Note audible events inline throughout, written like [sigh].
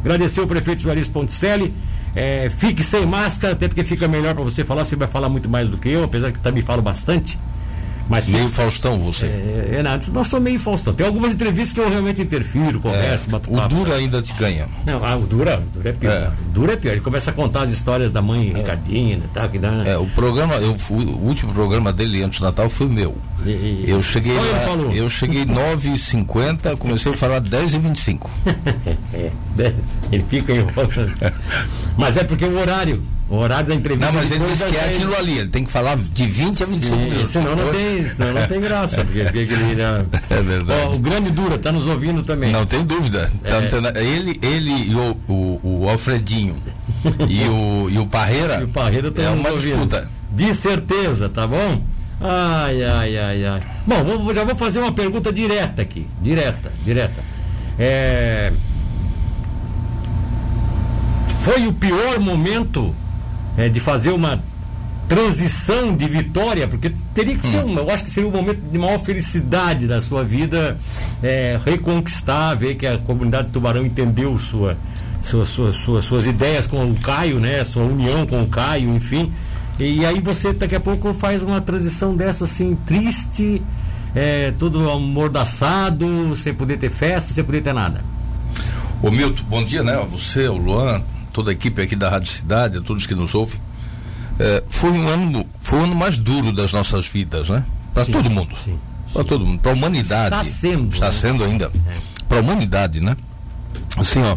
Agradecer o prefeito Juarez Ponticelli. É, fique sem máscara, até porque fica melhor para você falar. Você vai falar muito mais do que eu, apesar que também falo bastante. Mas meio Faustão você. É, é nada, nós somos meio Faustão. Tem algumas entrevistas que eu realmente interfiro, converso, é, bato O Dura ainda te ganha. Não, ah, o Dura, o Dura é pior. É. O Dura é pior. Ele começa a contar as histórias da mãe é. Ricardinha, tá, que dá, É, o programa, eu, o último programa dele antes do Natal foi meu. E, e, eu cheguei lá, eu cheguei [laughs] 9h50, comecei a falar 10h25. [laughs] é, ele fica enrolando. [laughs] Mas é porque o horário. O horário da entrevista. Não, mas ele disse que é aquilo ali, ele tem que falar de 20 a 25 Sim, minutos. Senão não tem, senão não tem graça. Porque, porque ele, né? [laughs] É verdade. Ó, o grande Dura está nos ouvindo também. Não tem dúvida. Tá, é. ele, ele e o, o, o Alfredinho [laughs] e o, e o Parreira. E o Parreira é uma ouvindo. disputa. De certeza, tá bom? Ai, ai, ai, ai. Bom, vou, já vou fazer uma pergunta direta aqui. Direta, direta. É... Foi o pior momento é, de fazer uma transição de vitória, porque teria que ser hum. um, eu acho que seria um momento de maior felicidade da sua vida, é, reconquistar, ver que a comunidade de Tubarão entendeu sua, sua, sua, sua, suas ideias com o Caio, né, sua união com o Caio, enfim. E, aí você daqui a pouco faz uma transição dessa assim, triste, é, tudo amordaçado, sem poder ter festa, sem poder ter nada. Ô Milton, bom dia, né? Você, o Luan, toda a equipe aqui da Rádio Cidade, a todos que nos ouvem. É, foi um ano, foi o ano mais duro das nossas vidas, né? Para todo mundo. Para todo mundo, para a humanidade. Está sendo. Está né? sendo ainda. É. Para a humanidade, né? Assim, ó.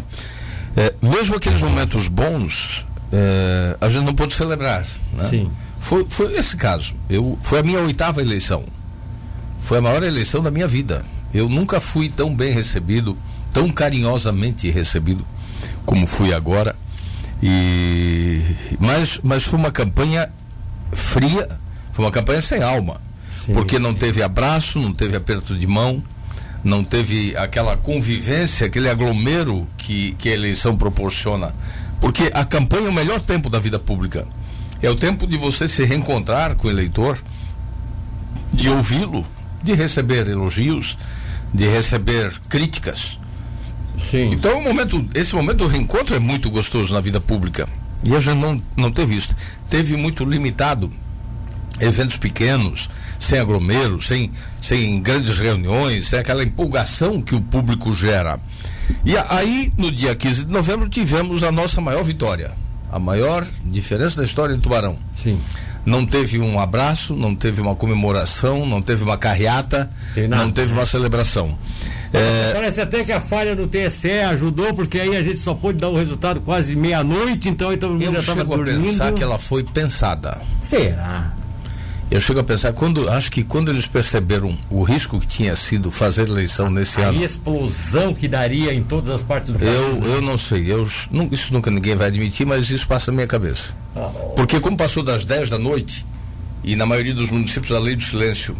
É, mesmo aqueles momentos bons, é, a gente não pôde celebrar, né? Sim. Foi, foi esse caso. Eu, foi a minha oitava eleição. Foi a maior eleição da minha vida. Eu nunca fui tão bem recebido, tão carinhosamente recebido como fui agora. E mas mas foi uma campanha fria, foi uma campanha sem alma, sim, porque não teve abraço, não teve aperto de mão, não teve aquela convivência, aquele aglomero que que a eleição proporciona. Porque a campanha é o melhor tempo da vida pública. É o tempo de você se reencontrar com o eleitor, de ouvi-lo, de receber elogios, de receber críticas Sim. Então, o momento, esse momento do reencontro é muito gostoso na vida pública. E a gente não, não teve isso. Teve muito limitado. Eventos pequenos, sem aglomero, sem, sem grandes reuniões, sem aquela empolgação que o público gera. E aí, no dia 15 de novembro, tivemos a nossa maior vitória. A maior diferença da história de Tubarão. Sim. Não teve um abraço, não teve uma comemoração, não teve uma carreata, não teve uma celebração. É... Parece até que a falha do TSE ajudou, porque aí a gente só pôde dar o resultado quase meia-noite, então todo mundo já estava dormindo. Eu pensar que ela foi pensada. Será? Eu chego a pensar, quando, acho que quando eles perceberam o risco que tinha sido fazer eleição nesse a ano. A explosão que daria em todas as partes do país. Eu, né? eu não sei, eu, não, isso nunca ninguém vai admitir, mas isso passa na minha cabeça. Ah, Porque como passou das 10 da noite, e na maioria dos municípios a lei do silêncio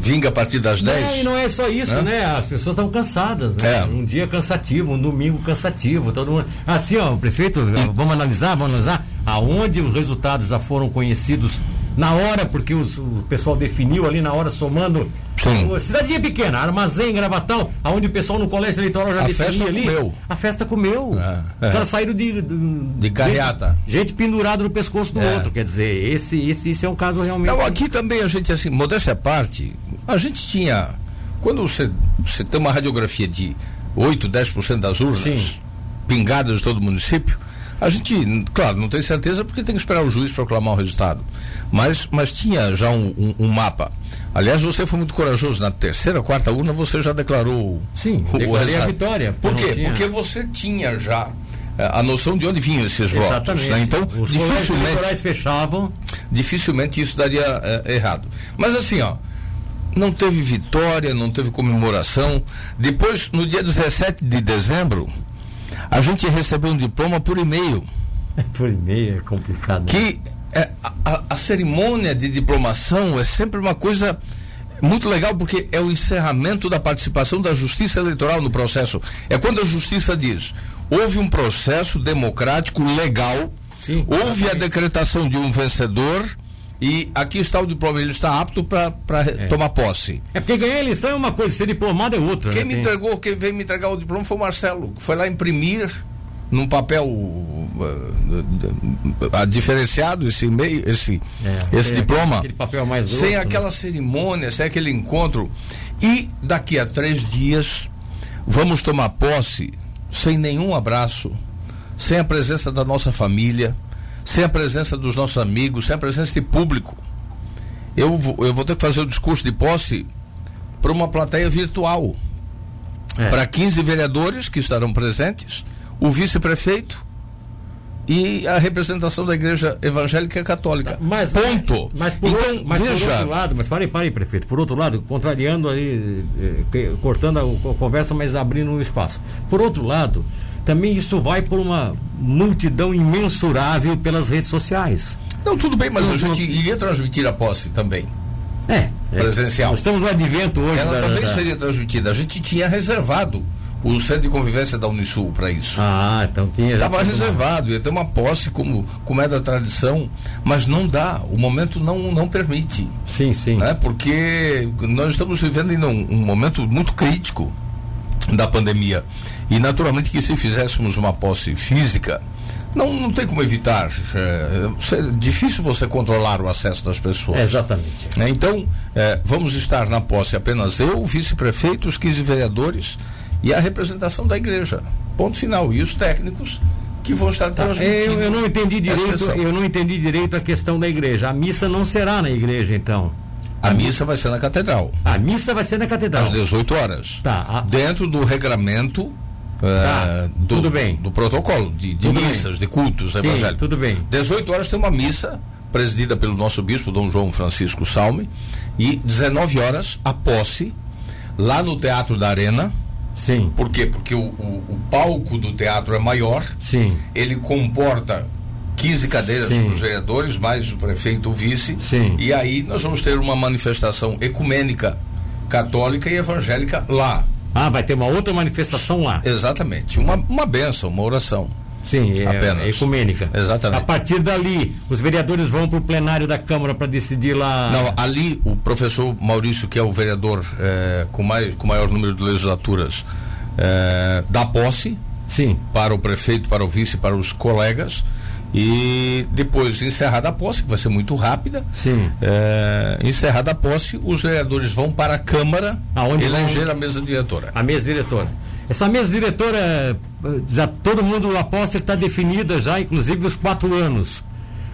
vinga a partir das 10. Não, e não é só isso, né? né? As pessoas estão cansadas, né? É. Um dia cansativo, um domingo cansativo, todo mundo. Assim, ó, prefeito, vamos analisar, vamos analisar aonde os resultados já foram conhecidos na hora, porque os, o pessoal definiu ali na hora, somando. Sim. Cidadinha pequena, armazém, gravatal, aonde o pessoal no colégio eleitoral já a definia ali. Comeu. A festa comeu. É, Os caras saíram de. De, de carreata. Gente pendurada no pescoço do é. outro. Quer dizer, esse, esse, esse é um caso realmente. Não, aqui também a gente, assim, modéstia à parte, a gente tinha. Quando você, você tem uma radiografia de 8, 10% das urnas Sim. pingadas de todo o município, a gente, claro, não tem certeza porque tem que esperar o juiz proclamar o resultado. Mas, mas tinha já um, um, um mapa. Aliás, você foi muito corajoso. Na terceira, quarta urna, você já declarou Sim, o, declarei a vitória. Por quê? Tinha... Porque você tinha já eh, a noção de onde vinham esses Exatamente. votos. Né? Então, Os dificilmente. fechavam. Dificilmente isso daria é, errado. Mas assim, ó. Não teve vitória, não teve comemoração. Depois, no dia 17 de dezembro, a gente recebeu um diploma por e-mail. [laughs] por e-mail é complicado. Né? Que é, a, a, cerimônia de diplomação é sempre uma coisa muito legal porque é o encerramento da participação da justiça eleitoral no processo. É quando a justiça diz: houve um processo democrático legal, Sim, houve a decretação de um vencedor e aqui está o diploma, ele está apto para é. tomar posse. É porque ganhar a eleição é uma coisa, ser diplomado é outra. Quem né? me entregou, quem veio me entregar o diploma foi o Marcelo, que foi lá imprimir num papel uh, diferenciado esse meio esse é, esse diploma grosso, sem né? aquela né? cerimônia sem aquele encontro e daqui a três dias vamos tomar posse sem nenhum abraço sem a presença da nossa família sem a presença dos nossos amigos sem a presença de público eu vou, eu vou ter que fazer o discurso de posse para uma plateia virtual é. para 15 vereadores que estarão presentes o vice-prefeito e a representação da igreja evangélica católica. Mas, Ponto. Mas, por, então, outro, mas veja... por outro lado, mas parei, parei, prefeito. Por outro lado, contrariando aí, eh, cortando a, a conversa, mas abrindo um espaço. Por outro lado, também isso vai por uma multidão imensurável pelas redes sociais. Não, tudo bem, mas a gente iria transmitir a posse também. É. Presencial. É, estamos no advento hoje. Ela da, também da... seria transmitida. A gente tinha reservado o centro de convivência da Unisul para isso. Ah, então tinha. Estava reservado, ia ter uma posse como, como é da tradição, mas não dá, o momento não, não permite. Sim, sim. Né? Porque nós estamos vivendo em um, um momento muito crítico da pandemia. E naturalmente que se fizéssemos uma posse física, não, não tem como evitar. É, é, difícil você controlar o acesso das pessoas. exatamente. É, então, é, vamos estar na posse apenas eu, o vice-prefeito, os 15 vereadores e a representação da igreja. Ponto final. E os técnicos que vão estar tá, transmitindo. Eu, eu, não entendi direito, eu não entendi direito a questão da igreja. A missa não será na igreja, então. A, missa vai ser na catedral. A missa vai ser na catedral. Às 18 horas. Tá. A... Dentro do regramento tá, uh, do, tudo bem. do protocolo de, de missas, bem. de cultos Sim, evangélicos. Tudo bem. 18 horas tem uma missa presidida pelo nosso bispo, Dom João Francisco Salme, e 19 horas a posse lá no Teatro da Arena Sim. Por quê? Porque o, o, o palco do teatro é maior. Sim. Ele comporta 15 cadeiras para os vereadores, mais o prefeito, o vice. Sim. E aí nós vamos ter uma manifestação ecumênica católica e evangélica lá. Ah, vai ter uma outra manifestação lá. Exatamente. Uma, uma benção, uma oração. Sim, é, apenas. É ecumênica. Exatamente. A partir dali, os vereadores vão para o plenário da Câmara para decidir lá. Não, ali o professor Maurício, que é o vereador é, com, mais, com maior número de legislaturas, é, dá posse Sim. para o prefeito, para o vice, para os colegas. E depois, encerrada a posse, que vai ser muito rápida, Sim. É, encerrada a posse, os vereadores vão para a Câmara Aonde eleger vão... a mesa diretora. A mesa diretora. Essa mesa diretora, já todo mundo aposta está definida já, inclusive os quatro anos.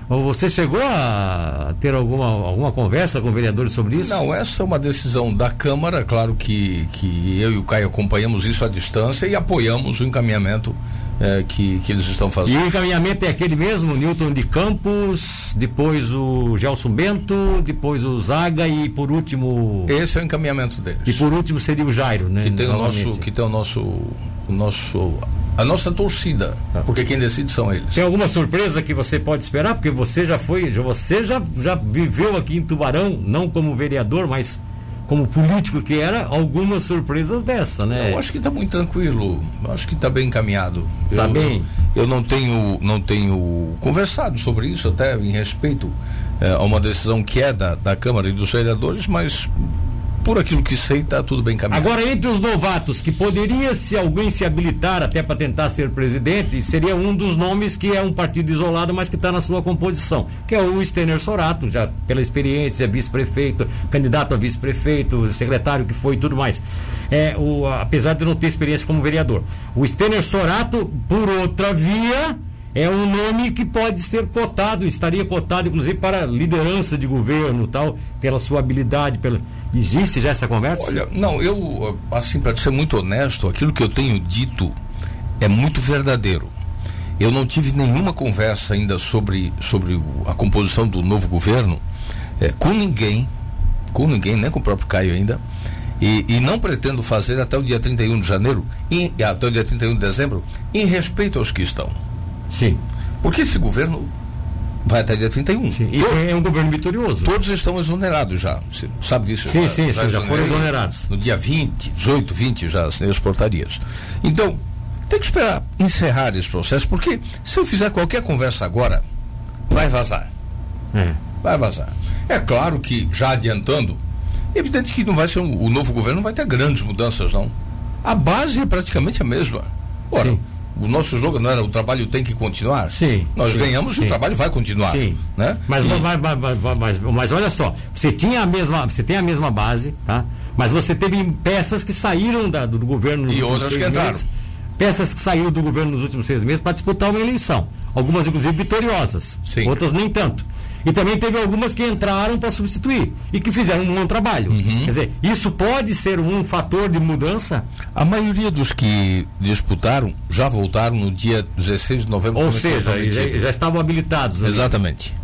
Você chegou a ter alguma, alguma conversa com vereadores sobre isso? Não, essa é uma decisão da Câmara. Claro que, que eu e o Caio acompanhamos isso à distância e apoiamos o encaminhamento é, que, que eles estão fazendo. E o encaminhamento é aquele mesmo, Newton de Campos, depois o Gelson Bento, depois o Zaga e por último. Esse é o encaminhamento deles. E por último seria o Jairo, né? Que tem o nosso, que tem o nosso, o nosso a nossa torcida, tá. porque quem decide são eles. Tem alguma surpresa que você pode esperar? Porque você já foi, você já, já viveu aqui em Tubarão, não como vereador, mas como político que era, algumas surpresas dessa, né? Eu acho que está muito tranquilo, eu acho que está bem encaminhado. Está bem. Eu, eu, não tenho, não tenho conversado sobre isso até em respeito é, a uma decisão que é da, da Câmara e dos vereadores, mas por aquilo que sei, está tudo bem caminhado. Agora, entre os novatos, que poderia, se alguém se habilitar até para tentar ser presidente, seria um dos nomes que é um partido isolado, mas que está na sua composição, que é o Stener Sorato, já pela experiência, vice-prefeito, candidato a vice-prefeito, secretário que foi e tudo mais. É, o, apesar de não ter experiência como vereador. O Stener Sorato, por outra via é um nome que pode ser cotado, estaria cotado inclusive para liderança de governo, tal, pela sua habilidade, pela existe já essa conversa? Olha, não, eu assim para ser muito honesto, aquilo que eu tenho dito é muito verdadeiro. Eu não tive nenhuma conversa ainda sobre sobre a composição do novo governo é, com ninguém, com ninguém, nem com o próprio Caio ainda. E, e, não pretendo fazer até o dia 31 de janeiro, e, até o dia 31 de dezembro, em respeito aos que estão. Sim. Porque esse governo vai até dia 31. Sim. E é um governo vitorioso. Todos estão exonerados já. Você sabe disso? Sim, já, sim, já, sim, já foram exonerados. No dia 20, 18, 20 já assinei as portarias. Então, tem que esperar encerrar esse processo, porque se eu fizer qualquer conversa agora, vai vazar. É. Vai vazar. É claro que, já adiantando, é evidente que não vai ser um, o novo governo não vai ter grandes mudanças, não. A base é praticamente a mesma. Ora, Sim. O nosso jogo não era o trabalho tem que continuar? Sim. Nós sim, ganhamos sim. e o trabalho vai continuar. Sim. Né? Mas, e... mas, mas, mas, mas, olha só, você tinha a mesma, você tem a mesma base, tá? Mas você teve peças que saíram da, do, do governo e outras que entraram. Meses, peças que saíram do governo nos últimos seis meses para disputar uma eleição. Algumas, inclusive, vitoriosas. Sim. Outras nem tanto. E também teve algumas que entraram para substituir e que fizeram um bom trabalho. Uhum. Quer dizer, isso pode ser um fator de mudança? A maioria dos que disputaram já voltaram no dia 16 de novembro. Ou seja, já, já, estavam habilitados. Exatamente.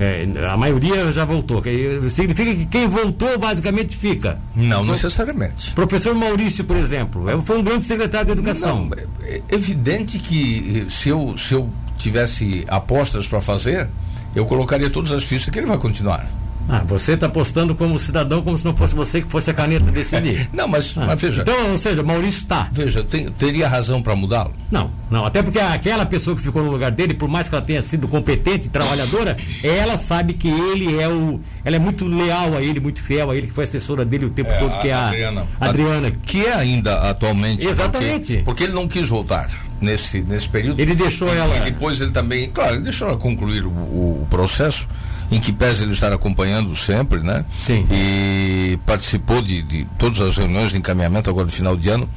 É, a maioria já voltou. Significa que quem voltou basicamente fica. Não então, necessariamente. Professor Maurício, por exemplo, é, foi um grande secretário de educação. Não, é evidente que se eu, se eu tivesse apostas para fazer, eu colocaria todas as fichas que ele vai continuar. Ah, você está postando como cidadão, como se não fosse você que fosse a caneta decidir. [laughs] não, mas, ah, mas, veja. Então, ou seja, Maurício está. Veja, tem, teria razão para mudá-lo? Não, não. Até porque aquela pessoa que ficou no lugar dele, por mais que ela tenha sido competente e trabalhadora, [laughs] ela sabe que ele é o. Ela é muito leal a ele, muito fiel a ele, que foi assessora dele o tempo é, todo, que é a Adriana. Adriana. Que é ainda atualmente. Exatamente. Porque, porque ele não quis voltar nesse, nesse período. Ele deixou e, ela. E depois ele também. Claro, ele deixou ela concluir o, o processo em que pese ele estar acompanhando sempre, né? Sim. E participou de, de todas as reuniões de encaminhamento agora no final de ano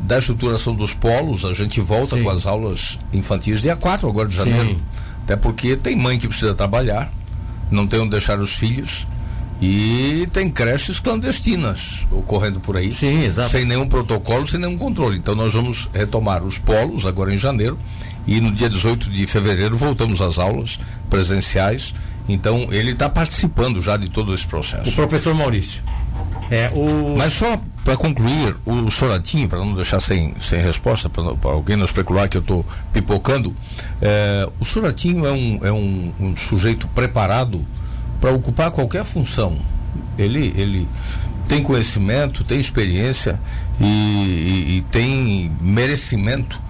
da estruturação dos polos, a gente volta Sim. com as aulas infantis dia 4 agora de janeiro. Sim. Até porque tem mãe que precisa trabalhar, não tem onde deixar os filhos. E tem creches clandestinas ocorrendo por aí, Sim, sem nenhum protocolo, sem nenhum controle. Então nós vamos retomar os polos agora em janeiro e no dia 18 de fevereiro voltamos às aulas presenciais então, ele está participando já de todo esse processo. O professor Maurício. É, o... Mas só para concluir, o Soratinho, para não deixar sem, sem resposta, para alguém não especular que eu estou pipocando, é, o Soratinho é, um, é um, um sujeito preparado para ocupar qualquer função. Ele, ele tem conhecimento, tem experiência e, e, e tem merecimento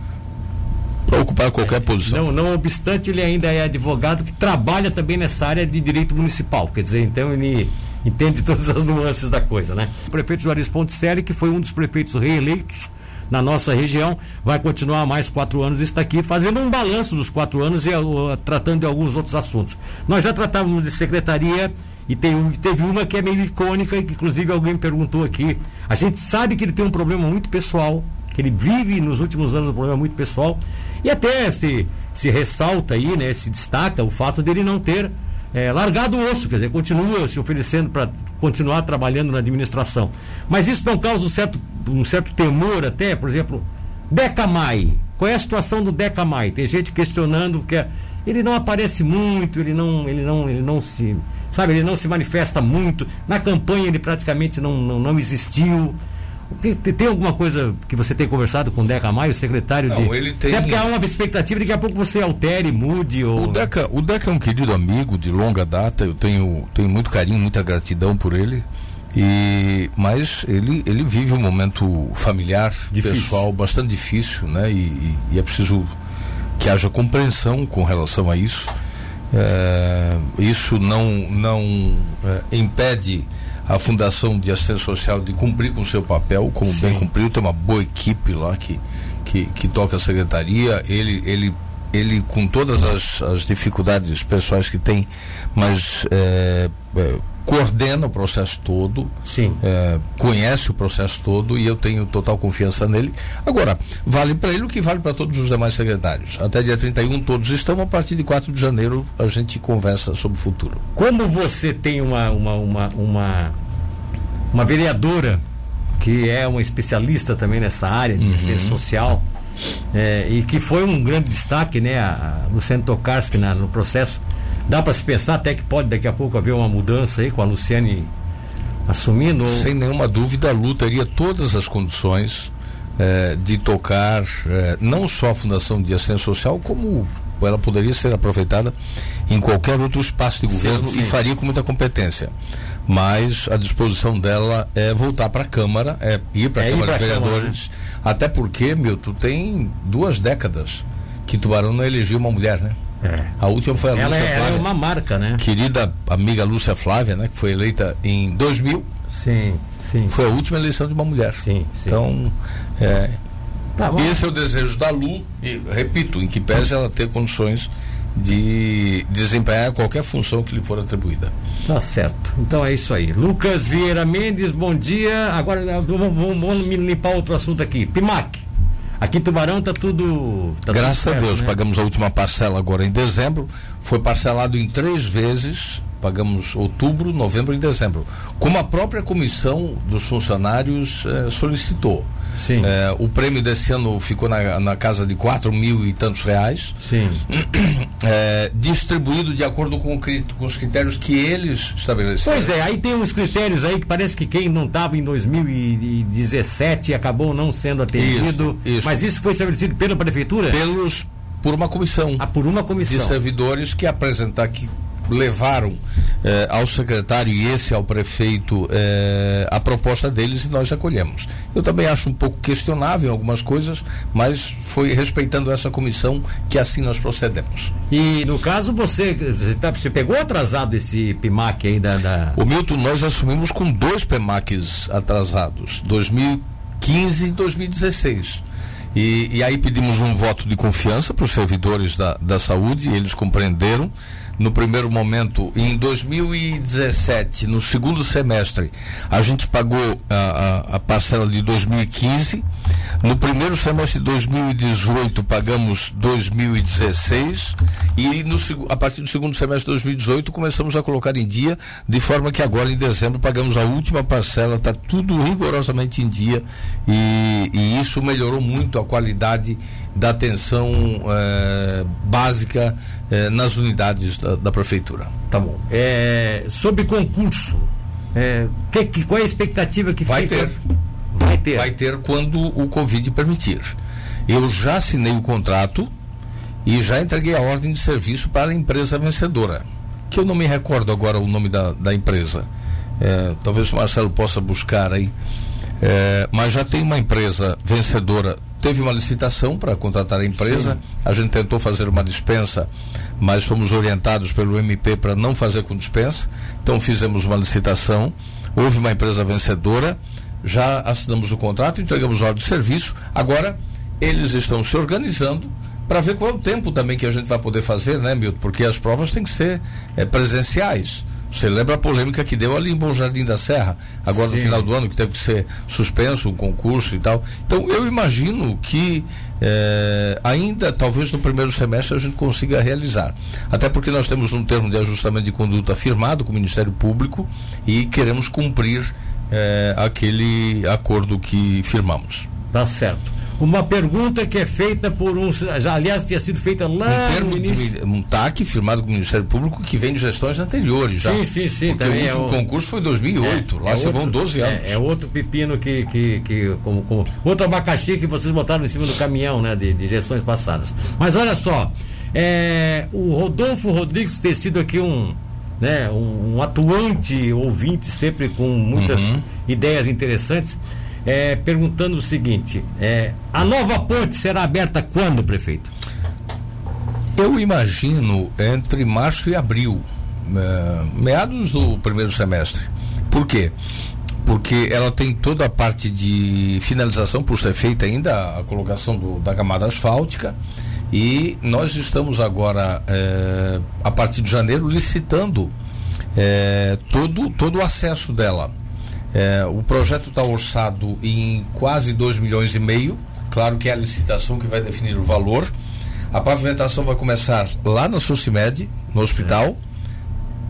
para ocupar qualquer posição. Não, não obstante, ele ainda é advogado que trabalha também nessa área de direito municipal. Quer dizer, então ele entende todas as nuances da coisa, né? O prefeito Juarez Ponticelli, que foi um dos prefeitos reeleitos na nossa região, vai continuar mais quatro anos está aqui fazendo um balanço dos quatro anos e uh, tratando de alguns outros assuntos. Nós já tratávamos de secretaria e tem, teve uma que é meio icônica, que inclusive alguém perguntou aqui. A gente sabe que ele tem um problema muito pessoal, que ele vive nos últimos anos um problema muito pessoal, e até se, se ressalta aí, né, se destaca o fato dele não ter é, largado o osso, quer dizer, continua se oferecendo para continuar trabalhando na administração. Mas isso não causa um certo, um certo temor até, por exemplo, Deca Mai. Qual é a situação do Deca Mai? Tem gente questionando que ele não aparece muito, ele não, ele não, ele não se, sabe, ele não se manifesta muito. Na campanha ele praticamente não, não, não existiu. Tem, tem, alguma coisa que você tem conversado com o Deca Maio, secretário Não, de. Ele tem... É porque há uma expectativa de que a pouco você altere, mude. Ou... O, Deca, o Deca é um querido amigo de longa data, eu tenho, tenho muito carinho, muita gratidão por ele. E, mas ele, ele vive um momento familiar, difícil. pessoal, bastante difícil, né? E, e, e, é preciso que haja compreensão com relação a isso. É, isso não, não é, impede a Fundação de Assistência Social de cumprir com o seu papel, como Sim. bem cumpriu, tem uma boa equipe lá que, que, que toca a secretaria, ele, ele, ele com todas as, as dificuldades pessoais que tem, mas é, é, coordena o processo todo, é, conhece o processo todo e eu tenho total confiança nele. Agora, vale para ele o que vale para todos os demais secretários. Até dia 31 todos estão, a partir de 4 de janeiro a gente conversa sobre o futuro. Como você tem uma, uma, uma, uma, uma vereadora que é uma especialista também nessa área de uhum. social, é, e que foi um grande destaque, né, a, Luciano Tokarski na, no processo Dá para se pensar até que pode daqui a pouco haver uma mudança aí com a Luciane assumindo? Sem nenhuma dúvida, a Lu teria todas as condições eh, de tocar eh, não só a Fundação de Assistência Social, como ela poderia ser aproveitada em qualquer outro espaço de governo sim, sim. e faria com muita competência. Mas a disposição dela é voltar para a Câmara, é ir para a é Câmara de Vereadores, Câmara, né? até porque, meu, tu tem duas décadas que Tubarão não elegeu uma mulher, né? É. A última foi a ela Lúcia é, Flávia. Ela é uma marca, né? Querida amiga Lúcia Flávia, né? Que foi eleita em 2000. Sim, sim. Foi sim. a última eleição de uma mulher. Sim, sim. Então, é, tá esse é o desejo da Lu, e repito, em que pese ela ter condições de desempenhar qualquer função que lhe for atribuída. Tá certo. Então é isso aí. Lucas Vieira Mendes, bom dia. Agora vamos, vamos, vamos limpar outro assunto aqui. Pimac. Aqui em Tubarão tá tudo. Tá Graças tudo certo, a Deus, né? pagamos a última parcela agora em dezembro. Foi parcelado em três vezes. Pagamos outubro, novembro e dezembro. Como a própria comissão dos funcionários eh, solicitou. Sim. Eh, o prêmio desse ano ficou na, na casa de quatro mil e tantos reais. Sim. [clears throat] Eh, distribuído de acordo com, com, os critérios que eles estabeleceram. Pois é, aí tem uns critérios aí que parece que quem não estava em 2017 acabou não sendo atendido. Isso, isso. Mas isso foi estabelecido pela prefeitura? Pelos por uma comissão. Ah, por uma comissão. De servidores que apresentar que levaram eh, ao secretário e esse ao prefeito eh, a proposta deles e nós acolhemos. Eu também acho um pouco questionável algumas coisas, mas foi respeitando essa comissão que assim nós procedemos. E no caso você você, tá, pegou atrasado esse PIMAC aí da, da, O Milton, nós assumimos com dois PIMACs atrasados, 2015 e 2016. E, e, aí pedimos um voto de confiança para os servidores da, da saúde, e eles compreenderam no primeiro momento, em 2017, no segundo semestre, a gente pagou a, a, a, parcela de 2015. No primeiro semestre de 2018, pagamos 2016. E no, a partir do segundo semestre de 2018, começamos a colocar em dia, de forma que agora, em dezembro, pagamos a última parcela. Está tudo rigorosamente em dia. E, e, isso melhorou muito a qualidade da atenção eh, básica eh, nas unidades da, da, prefeitura. Tá bom. É, sobre concurso, é, que, que, qual é a expectativa que vai fica? ter? Vai ter. Vai ter quando o Covid permitir. Eu já assinei o contrato e já entreguei a ordem de serviço para a empresa vencedora, que eu não me recordo agora o nome da, da empresa. É, talvez o Marcelo possa buscar aí. É, mas já tem uma empresa vencedora teve uma licitação para contratar a empresa. Sim. A gente tentou fazer uma dispensa, mas fomos orientados pelo MP para não fazer com dispensa. Então fizemos uma licitação. Houve uma empresa vencedora. Já assinamos o contrato, entregamos a ordem de serviço. Agora eles estão se organizando para ver qual é o tempo também que a gente vai poder fazer, né, Milton? Porque as provas têm que ser é, presenciais. Você lembra a polêmica que deu ali em Bom Jardim da Serra, agora Sim. no final do ano, que teve que ser suspenso um concurso e tal. Então, eu imagino que eh, ainda, talvez no primeiro semestre, a gente consiga realizar. Até porque nós temos um termo de ajustamento de conduta firmado com o Ministério Público e queremos cumprir eh, aquele acordo que firmamos. Tá certo uma pergunta que é feita por um. Já, aliás, tinha sido feita lá um termo no início. De, um TAC firmado com o Ministério Público que vem de gestões anteriores já. Sim, sim, sim. Porque o último é o... concurso foi em 2008. É, lá é se outro, vão 12 anos. É, é, outro pepino que. que, que como, como, outro abacaxi que vocês botaram em cima do caminhão, né? De, de gestões passadas. Mas olha só. É, o Rodolfo Rodrigues ter sido aqui um. Né, um, um atuante ouvinte, sempre com muitas uhum. ideias interessantes é, perguntando o seguinte: é, a nova ponte será aberta quando, prefeito? Eu imagino entre março e abril, é, meados do primeiro semestre. Por quê? Porque ela tem toda a parte de finalização por ser feita ainda, a colocação do, da camada asfáltica. E nós estamos agora, é, a partir de janeiro, licitando é, todo, todo o acesso dela. É, o projeto está orçado em quase 2 milhões e meio. Claro que é a licitação que vai definir o valor. A pavimentação vai começar lá na Socimed, no hospital, é.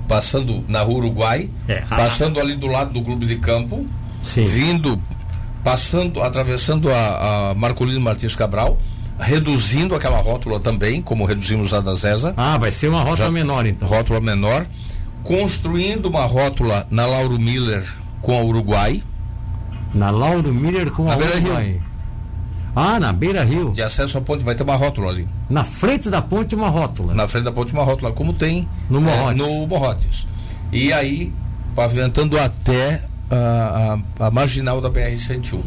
passando na Rua Uruguai, é. passando ali do lado do clube de campo, Sim. vindo, passando, atravessando a, a Marcolino Martins Cabral, reduzindo aquela rótula também, como reduzimos a da Zesa. Ah, vai ser uma rótula Já, menor então. Rótula menor. Construindo uma rótula na Lauro Miller com a Uruguai. Na Lauro Miller com na a Uruguai. Rio. Ah, na Beira Rio. De acesso à ponte vai ter uma rótula ali. Na frente da ponte uma rótula. Na frente da ponte uma rótula, como tem no Morrotes. É, no Morrotes. E aí, pavimentando até a, a, a marginal da BR-101.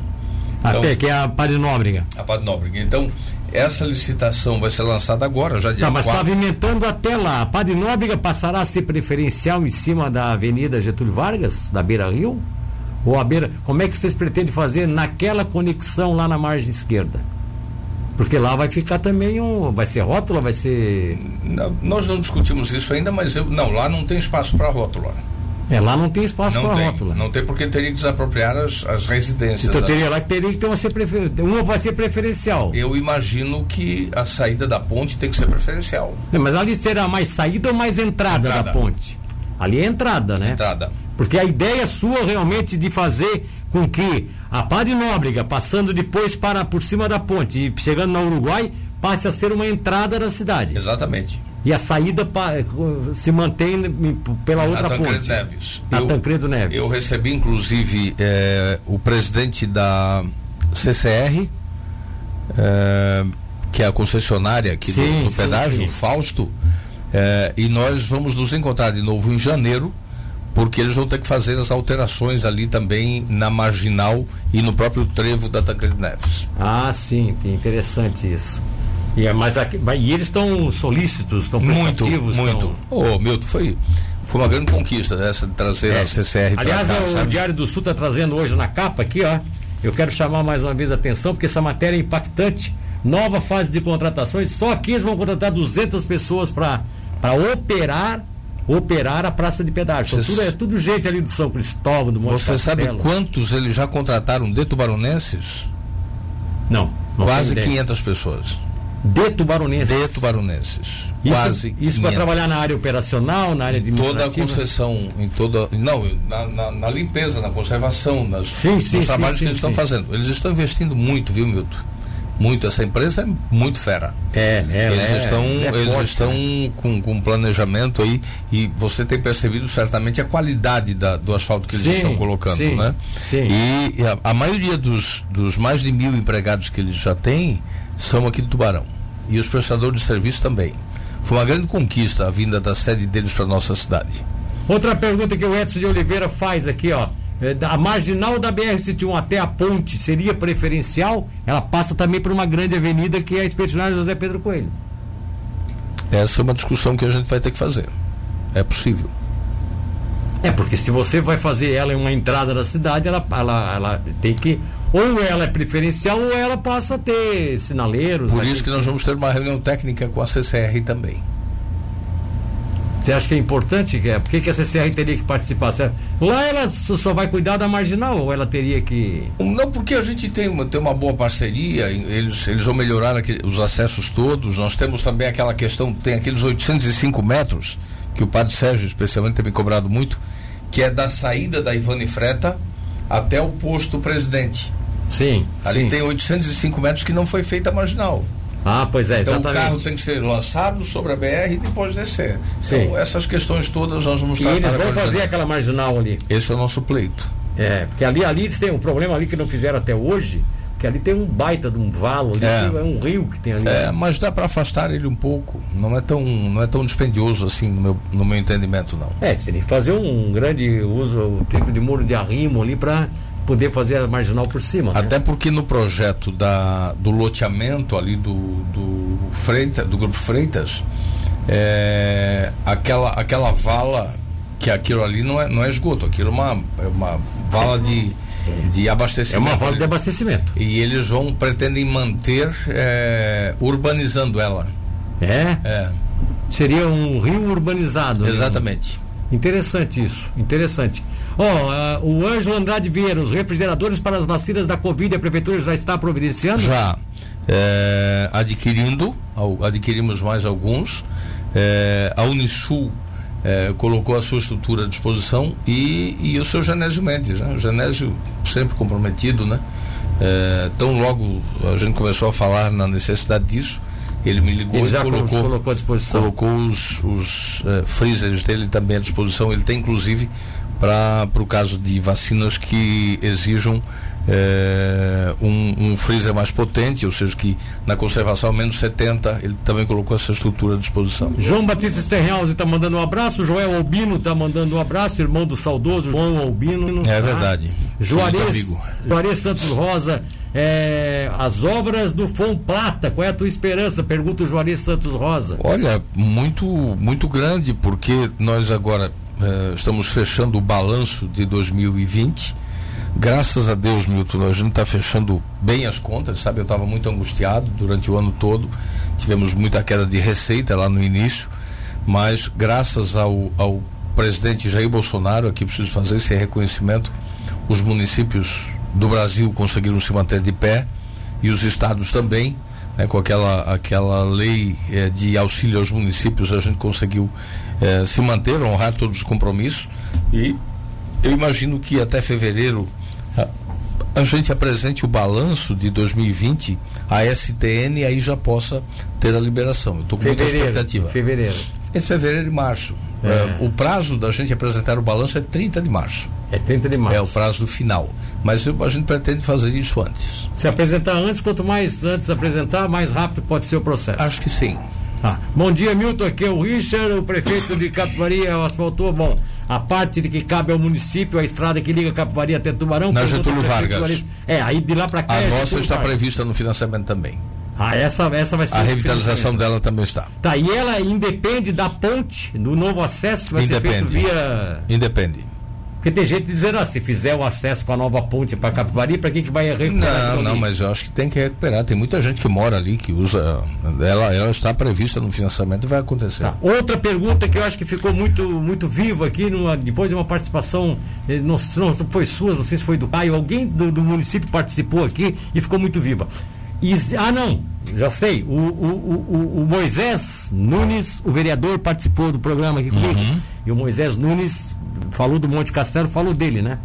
Então, até que é a Padre Nóbrega. A Padre Nóbrega. Então, essa licitação vai ser lançada agora, já dia Tá, mas 4. pavimentando até lá, a Padre Nóbrega passará a ser preferencial em cima da Avenida Getúlio Vargas, da Beira Rio? Ou a beira, como é que vocês pretendem fazer naquela conexão lá na margem esquerda? Porque lá vai ficar também um. Vai ser rótula, vai ser. Não, nós não discutimos isso ainda, mas eu, não, lá não tem espaço para rótula. É, lá não tem espaço para rótula. Não tem porque teria que desapropriar as, as residências. Então teria lá que teria que ter uma, ser prefer... uma vai ser preferencial. Eu imagino que a saída da ponte tem que ser preferencial. Não, mas ali será mais saída ou mais entrada, entrada. da ponte? Ali é entrada, né? Entrada. Porque a ideia sua realmente de fazer com que a Padre Nóbrega, passando depois para por cima da ponte e chegando na Uruguai, passe a ser uma entrada da cidade. Exatamente. E a saída se mantém pela outra na ponte. Neves. Na eu, Tancredo Neves. Eu recebi, inclusive, é, o presidente da CCR, é, que é a concessionária aqui sim, do, do pedágio, sim, sim. Fausto, é, e nós vamos nos encontrar de novo em janeiro porque eles vão ter que fazer as alterações ali também na marginal e no próprio trevo da Tancredo Neves. Ah, sim, interessante isso. E, é, mas aqui, e eles estão solícitos, estão prestativos? Muito, muito. Ô, oh, Milton, foi, foi uma grande conquista essa de trazer é. a CCR Aliás, cá, o sabe? Diário do Sul está trazendo hoje na capa aqui, ó. Eu quero chamar mais uma vez a atenção, porque essa matéria é impactante. Nova fase de contratações, só aqui eles vão contratar 200 pessoas para operar operar a praça de pedágio. Você... Tudo, é tudo gente ali do São Cristóvão, do Monte Você Castelo. sabe quantos eles já contrataram de tubaronenses? Não. não Quase 500 pessoas. De tubaronenses? De tubaronenses. Isso, Quase Isso para trabalhar na área operacional, na área administrativa? Toda a concessão, em toda... Não, na, na, na limpeza, na conservação, nas, sim, sim, nos trabalhos sim, que eles estão fazendo. Eles estão investindo muito, viu, Milton? muito. Essa empresa é muito fera. É, é Eles é, estão, é eles forte, estão né? com, com planejamento aí e você tem percebido certamente a qualidade da, do asfalto que eles sim, estão colocando, sim, né? Sim. E a, a, maioria dos, dos mais de mil empregados que eles já têm são aqui do Tubarão. E os prestadores de serviço também. Foi uma grande conquista a vinda da sede deles para nossa cidade. Outra pergunta que o Edson de Oliveira faz aqui, ó. É, a marginal da BR-101 até a ponte seria preferencial, ela passa também por uma grande avenida que é a Expedicionária José Pedro Coelho. Essa é uma discussão que a gente vai ter que fazer. É possível. É, porque se você vai fazer ela em uma entrada da cidade, ela, ela, ela tem que. Ou ela é preferencial ou ela passa a ter sinaleiros. Por isso que nós vamos ter uma reunião técnica com a CCR também. Você acha que é importante? É, por que, que a CCR teria que participar? Lá ela só vai cuidar da marginal ou ela teria que. Não, porque a gente tem uma, tem uma boa parceria, eles, eles vão melhorar aqui, os acessos todos. Nós temos também aquela questão, tem aqueles 805 metros, que o padre Sérgio especialmente tem me cobrado muito, que é da saída da Ivane Freta até o posto presidente. Sim. Ali sim. tem 805 metros que não foi feita a marginal. Ah, pois é, Então exatamente. o carro tem que ser lançado sobre a BR e depois descer. Sim. Então essas questões todas nós vamos tratar. E eles vão fazer aquela marginal ali. Esse é o nosso pleito. É, porque ali, ali eles têm um problema ali que não fizeram até hoje, que ali tem um baita de um valo, ali é, é um rio que tem ali. É, mas dá para afastar ele um pouco. Não é tão, não é tão dispendioso assim no meu, no meu entendimento, não. É, você tem que fazer um grande uso, o tipo de muro de arrimo ali para poder fazer a marginal por cima. Né? Até né? porque no projeto da, do loteamento ali do, do, Freitas, do Grupo Freitas, é, aquela, aquela vala, que aquilo ali não é, não é esgoto, aquilo é uma, é uma vala de, de abastecimento. É uma vala de abastecimento. E eles vão, pretendem manter é, urbanizando ela. É? É. Seria um rio urbanizado. Exatamente. Né? Interessante isso, interessante. Ó, oh, uh, o Ângelo Andrade Vieira, os refrigeradores para as vacinas da Covid, a prefeitura já está providenciando? Já. É, adquirindo, adquirimos mais alguns. É, a Unisul é, colocou a sua estrutura à disposição e, e o seu Genésio Mendes, né? o Genésio sempre comprometido, né? É, tão logo a gente começou a falar na necessidade disso, ele me ligou ele e colocou, colocou à disposição. Colocou os, os uh, freezers dele também à disposição. Ele tem inclusive para o caso de vacinas que exijam é, um, um, freezer mais potente, ou seja, que na conservação menos 70, ele também colocou essa estrutura à disposição. João Batista Sterrehouse está mandando um abraço, Joel Albino está mandando um abraço, irmão do saudoso João Albino. É tá? verdade. Juarez, Juarez Santos Rosa é, as obras do Fom Plata, qual é a tua esperança? Pergunta o Juarez Santos Rosa. Olha, muito, muito grande, porque nós agora é, estamos fechando o balanço de 2020. Graças a Deus, Milton, a gente está fechando bem as contas, sabe? Eu estava muito angustiado durante o ano todo. Tivemos muita queda de receita lá no início, mas graças ao, ao presidente Jair Bolsonaro, aqui preciso fazer esse reconhecimento, os municípios do Brasil conseguiram se manter de pé e os estados também, né, com aquela, aquela lei eh, de auxílio aos municípios, a gente conseguiu eh, se manter, honrar todos os compromissos e eu imagino que até fevereiro a, a gente apresente o balanço de 2020 a STN aí já possa ter a liberação. Eu estou com muita expectativa. Fevereiro. Entre fevereiro e março. É. É, o prazo da gente apresentar o balanço é 30 de março. É 30 de março. É o prazo final. Mas eu, a gente pretende fazer isso antes. Se apresentar antes, quanto mais antes apresentar, mais rápido pode ser o processo. Acho que sim. Ah, bom dia, Milton. Aqui é o Richard, o prefeito de Capivari asfaltou. Bom, a parte de que cabe ao município, a estrada que liga Capivari até Tubarão. Na Getúlio Vargas. É, aí de lá para cá. A é nossa está Vargas. prevista no financiamento também. Ah, essa, essa vai ser. A revitalização dela também está. Tá, e ela independe da ponte, do novo acesso que vai independe. ser feito via. Independe. Porque tem gente dizendo, ah, se fizer o acesso com a nova ponte para Capivari, para que, que vai recuperar? Não, não, mas eu acho que tem que recuperar. Tem muita gente que mora ali, que usa. Ela, ela está prevista no financiamento e vai acontecer. Tá. Outra pergunta que eu acho que ficou muito, muito viva aqui, numa, depois de uma participação, eh, não, não foi sua, não sei se foi do pai, alguém do, do município participou aqui e ficou muito viva. E, ah, não, já sei. O, o, o, o, Moisés Nunes, o vereador, participou do programa aqui comigo. Uhum. E o Moisés Nunes falou do Monte Castelo, falou dele, né?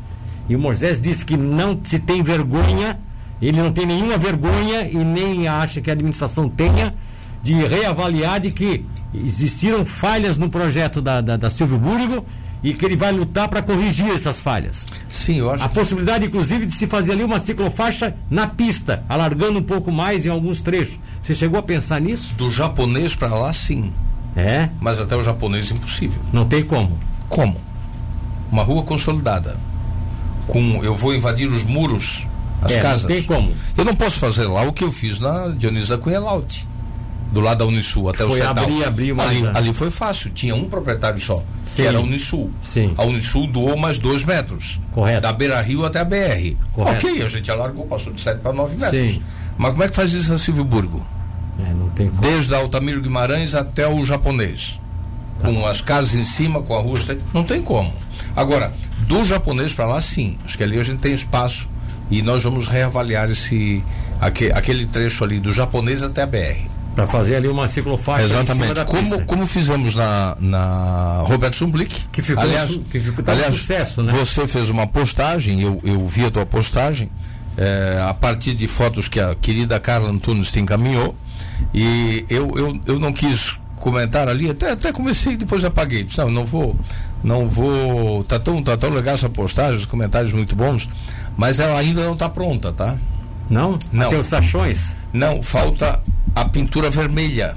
E o Moisés disse que não se tem vergonha, ele não tem nenhuma vergonha e nem acha que a administração tenha de reavaliar de que existiram falhas no projeto da, da, da Silvio Búrigo e que ele vai lutar para corrigir essas falhas. Sim, eu acho. A possibilidade, inclusive, de se fazer ali uma ciclofaixa na pista, alargando um pouco mais em alguns trechos. Você chegou a pensar nisso? Do japonês para lá, sim. É? Mas até o japonês impossível. Não tem como. Como? Uma rua consolidada. Com eu vou invadir os muros, as é, casas. Não tem como. Eu não posso fazer lá o que eu fiz na Dionisa Cunha Laute do lado da Unisul até foi o Sedal. Abrir, abrir mais ali, ali foi fácil, tinha um proprietário só, Sim. que era a Unisul. Sim. A Unisul doou mais dois metros. Correto. Da Beira Rio até a BR. Correto. Ok, a gente alargou, passou de 7 para 9 metros. Sim. Mas como é que faz isso a Silvio Burgo? É, não tem como. Desde a Altamiro Guimarães até o japonês. Tá. Com as casas em cima, com a rua. Não tem como. Agora, do japonês para lá, sim. Acho que ali a gente tem espaço e nós vamos reavaliar esse aquele trecho ali do japonês até a BR. Para fazer ali uma ciclofaixa. Exatamente. Como, como fizemos na, na Roberto Sumblick. Que ficou, aliás, que ficou aliás, um sucesso, né? Você fez uma postagem, eu, eu vi a tua postagem, é, a partir de fotos que a querida Carla Antunes te encaminhou. E eu, eu, eu não quis comentar ali, até, até comecei depois apaguei. Não, não vou, não vou. Tá tão, tá tão legal essa postagem, os comentários muito bons, mas ela ainda não está pronta, tá? Não? Não. Tem os sachões? Não, falta a pintura vermelha.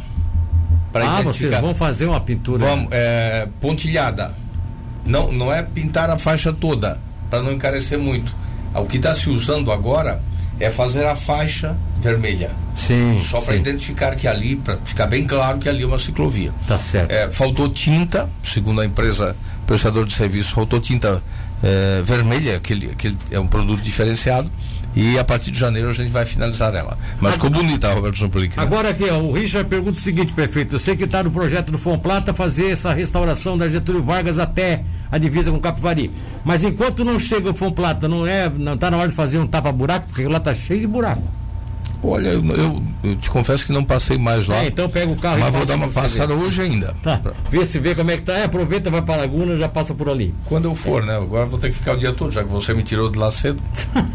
Ah, vocês vão fazer uma pintura? Vamos, é, pontilhada. Não, não é pintar a faixa toda, para não encarecer muito. O que está se usando agora é fazer a faixa vermelha. Sim. Só para identificar que ali, para ficar bem claro que ali é uma ciclovia. Tá certo. É, faltou tinta, segundo a empresa prestador de serviço, faltou tinta é, vermelha, aquele, aquele é um produto diferenciado e a partir de janeiro a gente vai finalizar ela. Mas ficou bonita, Roberto Zampolic. Né? Agora aqui, ó, o Richard pergunta o seguinte, prefeito. Eu sei que está no projeto do Fomplata fazer essa restauração da Getúlio Vargas até a divisa com Capivari. Mas enquanto não chega o Fomplata, não é, não está na hora de fazer um tapa-buraco, porque lá está cheio de buraco. Olha, eu, eu, eu, te confesso que não passei mais lá. É, então pega o carro Mas vou dar uma passada ver. hoje ainda. Tá. Pra... Vê se vê como é que tá. É, aproveita, vai para a Laguna já passa por ali. Quando eu for, é. né? Agora vou ter que ficar o dia todo, já que você me tirou de lá cedo.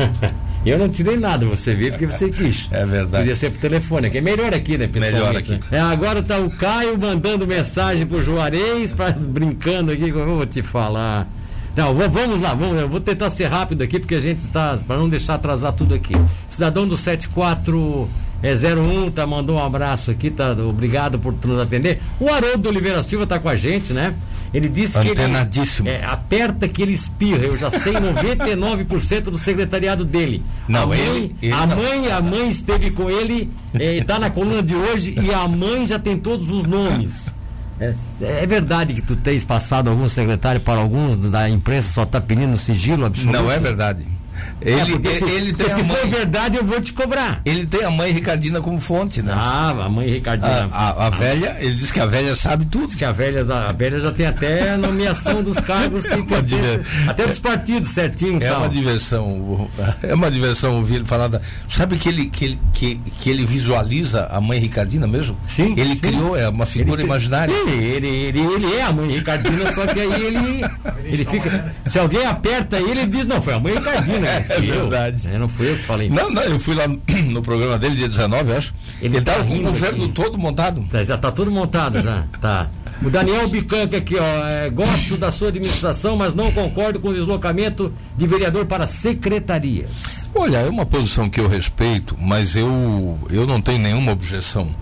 [laughs] eu não tirei nada, você viu porque você quis. É verdade. Podia ser por telefone, que é melhor aqui, né, Melhor aqui. É, agora tá o Caio mandando mensagem pro Juarez, pra, brincando aqui, eu vou te falar. Não, vamos lá, vamos, eu vou tentar ser rápido aqui, porque a gente está, para não deixar atrasar tudo aqui. Cidadão do 74 é 01, tá, mandou um abraço aqui, tá, obrigado por nos atender. O Haroldo Oliveira Silva está com a gente, né? Ele disse que ele, é, aperta que ele espirra. Eu já sei 99% do secretariado dele. Não, a mãe, ele, ele a não. mãe, a mãe esteve com ele, está é, na coluna de hoje e a mãe já tem todos os nomes. É, é, verdade que tu tens passado algum secretário para alguns da imprensa só está pedindo sigilo absoluto? Não é verdade. Ele, é se, ele tem se for verdade, eu vou te cobrar. Ele tem a mãe Ricardina como fonte, né? Ah, a mãe Ricardina. A, a, a velha, ele diz que a velha sabe tudo. Diz que a velha, a velha já tem até a nomeação dos cargos [laughs] que é diver... até dos partidos certinho. É tal. uma diversão, é uma diversão ouvir ele falar da. Sabe que ele, que, ele, que, que ele visualiza a mãe Ricardina mesmo? Sim. Ele sim. criou, é uma figura ele, imaginária. Ele, ele, ele, ele é a mãe Ricardina, só que aí ele, ele fica. Se alguém aperta ele, ele diz, não, foi a mãe Ricardina. É, verdade. Eu. Não fui eu que falei. Não, não, eu fui lá no programa dele, dia 19, acho. Ele, estava tá com o governo aqui. todo montado. Tá, já está tudo montado, já. Tá. O Daniel Bicanca aqui, ó. É, gosto da sua administração, mas não concordo com o deslocamento de vereador para secretarias. Olha, é uma posição que eu respeito, mas eu, eu não tenho nenhuma objeção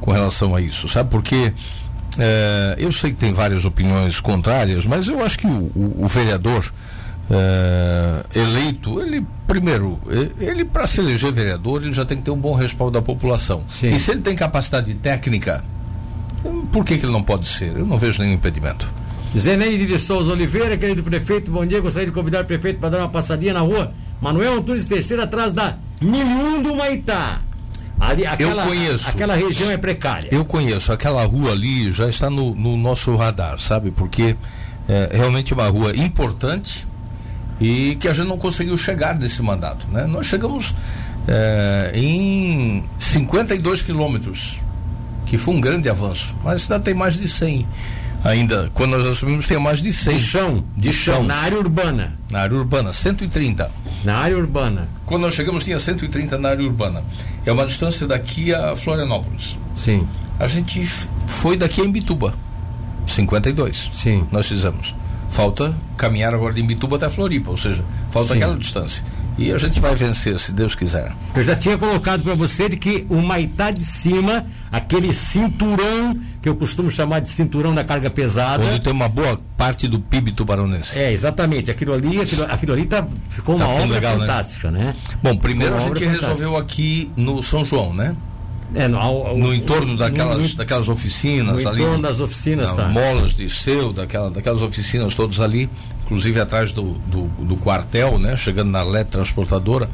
com relação a isso, sabe? Porque é, eu sei que tem várias opiniões contrárias, mas eu acho que o, o, o vereador é, eleito, ele primeiro, ele para se eleger vereador, ele já tem que ter um bom respaldo da população. Sim. E se ele tem capacidade técnica, por que, que ele não pode ser? Eu não vejo nenhum impedimento. Zeneide de Souza Oliveira, querido prefeito, bom dia. Gostaria de convidar o prefeito para dar uma passadinha na rua Manuel Antunes Teixeira, atrás da Milhão do Maitá. Ali, aquela, eu conheço. Aquela região é precária. Eu conheço. Aquela rua ali já está no, no nosso radar, sabe? Porque é realmente uma rua importante e que a gente não conseguiu chegar nesse mandato. Né? Nós chegamos é, em 52 quilômetros, que foi um grande avanço, mas a cidade tem mais de 100 ainda. Quando nós assumimos, tem mais de 100. De chão, de, chão. Na área urbana. Na área urbana, 130. Na área urbana. Quando nós chegamos, tinha 130 na área urbana. É uma distância daqui a Florianópolis. Sim. A gente foi daqui a Imbituba, 52. Sim. Nós fizemos. Falta caminhar agora de Imbituba até Floripa, ou seja, falta Sim. aquela distância. E a gente vai vencer, se Deus quiser. Eu já tinha colocado para você de que o Maitá de cima, aquele cinturão, que eu costumo chamar de cinturão da carga pesada. Onde tem uma boa parte do PIB tubaronense. É, exatamente. Aquilo ali, aquilo, aquilo ali tá, ficou tá uma obra legal, né? fantástica, né? né? Bom, primeiro a gente resolveu aqui no São João, né? É, no, ao, no entorno daquelas, no, daquelas oficinas no ali. No entorno das oficinas, tá. Molas de seu, daquela, daquelas oficinas todas ali, inclusive atrás do, do, do quartel, né? Chegando na LED transportadora.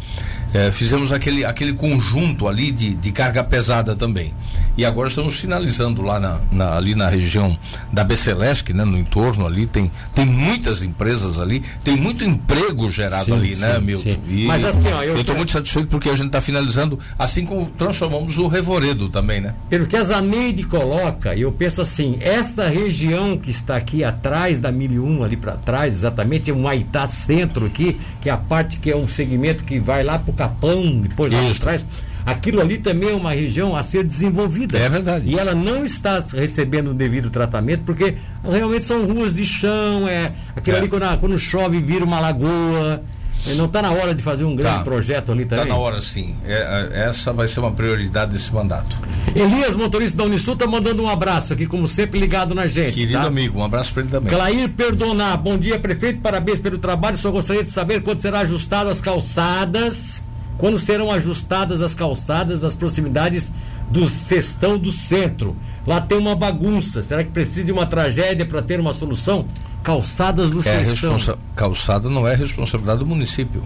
É, fizemos aquele, aquele conjunto ali de, de carga pesada também. E agora estamos finalizando lá na, na, ali na região da Becelesc, né? No entorno ali, tem, tem muitas empresas ali, tem muito emprego gerado sim, ali, né, sim, Milton? Sim. E Mas assim, ó, eu estou muito satisfeito porque a gente está finalizando, assim como transformamos o Revoredo também, né? Pelo que a Zaneide coloca, eu penso assim, essa região que está aqui atrás da 1001, ali para trás, exatamente, é um Aitá Centro aqui, que é a parte que é um segmento que vai lá para Capão, depois lá atrás. Aquilo ali também é uma região a ser desenvolvida. É verdade. E ela não está recebendo o devido tratamento, porque realmente são ruas de chão, é aquilo é. ali quando, quando chove vira uma lagoa. Não está na hora de fazer um grande tá. projeto ali também? Está na hora sim. É, essa vai ser uma prioridade desse mandato. Elias, motorista da Unisul, está mandando um abraço aqui, como sempre, ligado na gente. Querido tá? amigo, um abraço para ele também. Clair Perdonar, bom dia, prefeito, parabéns pelo trabalho. Só gostaria de saber quando será ajustado as calçadas, quando serão ajustadas as calçadas das proximidades do Cestão do Centro. Lá tem uma bagunça. Será que precisa de uma tragédia para ter uma solução? Calçadas do é responsa... Calçada não é responsabilidade do município.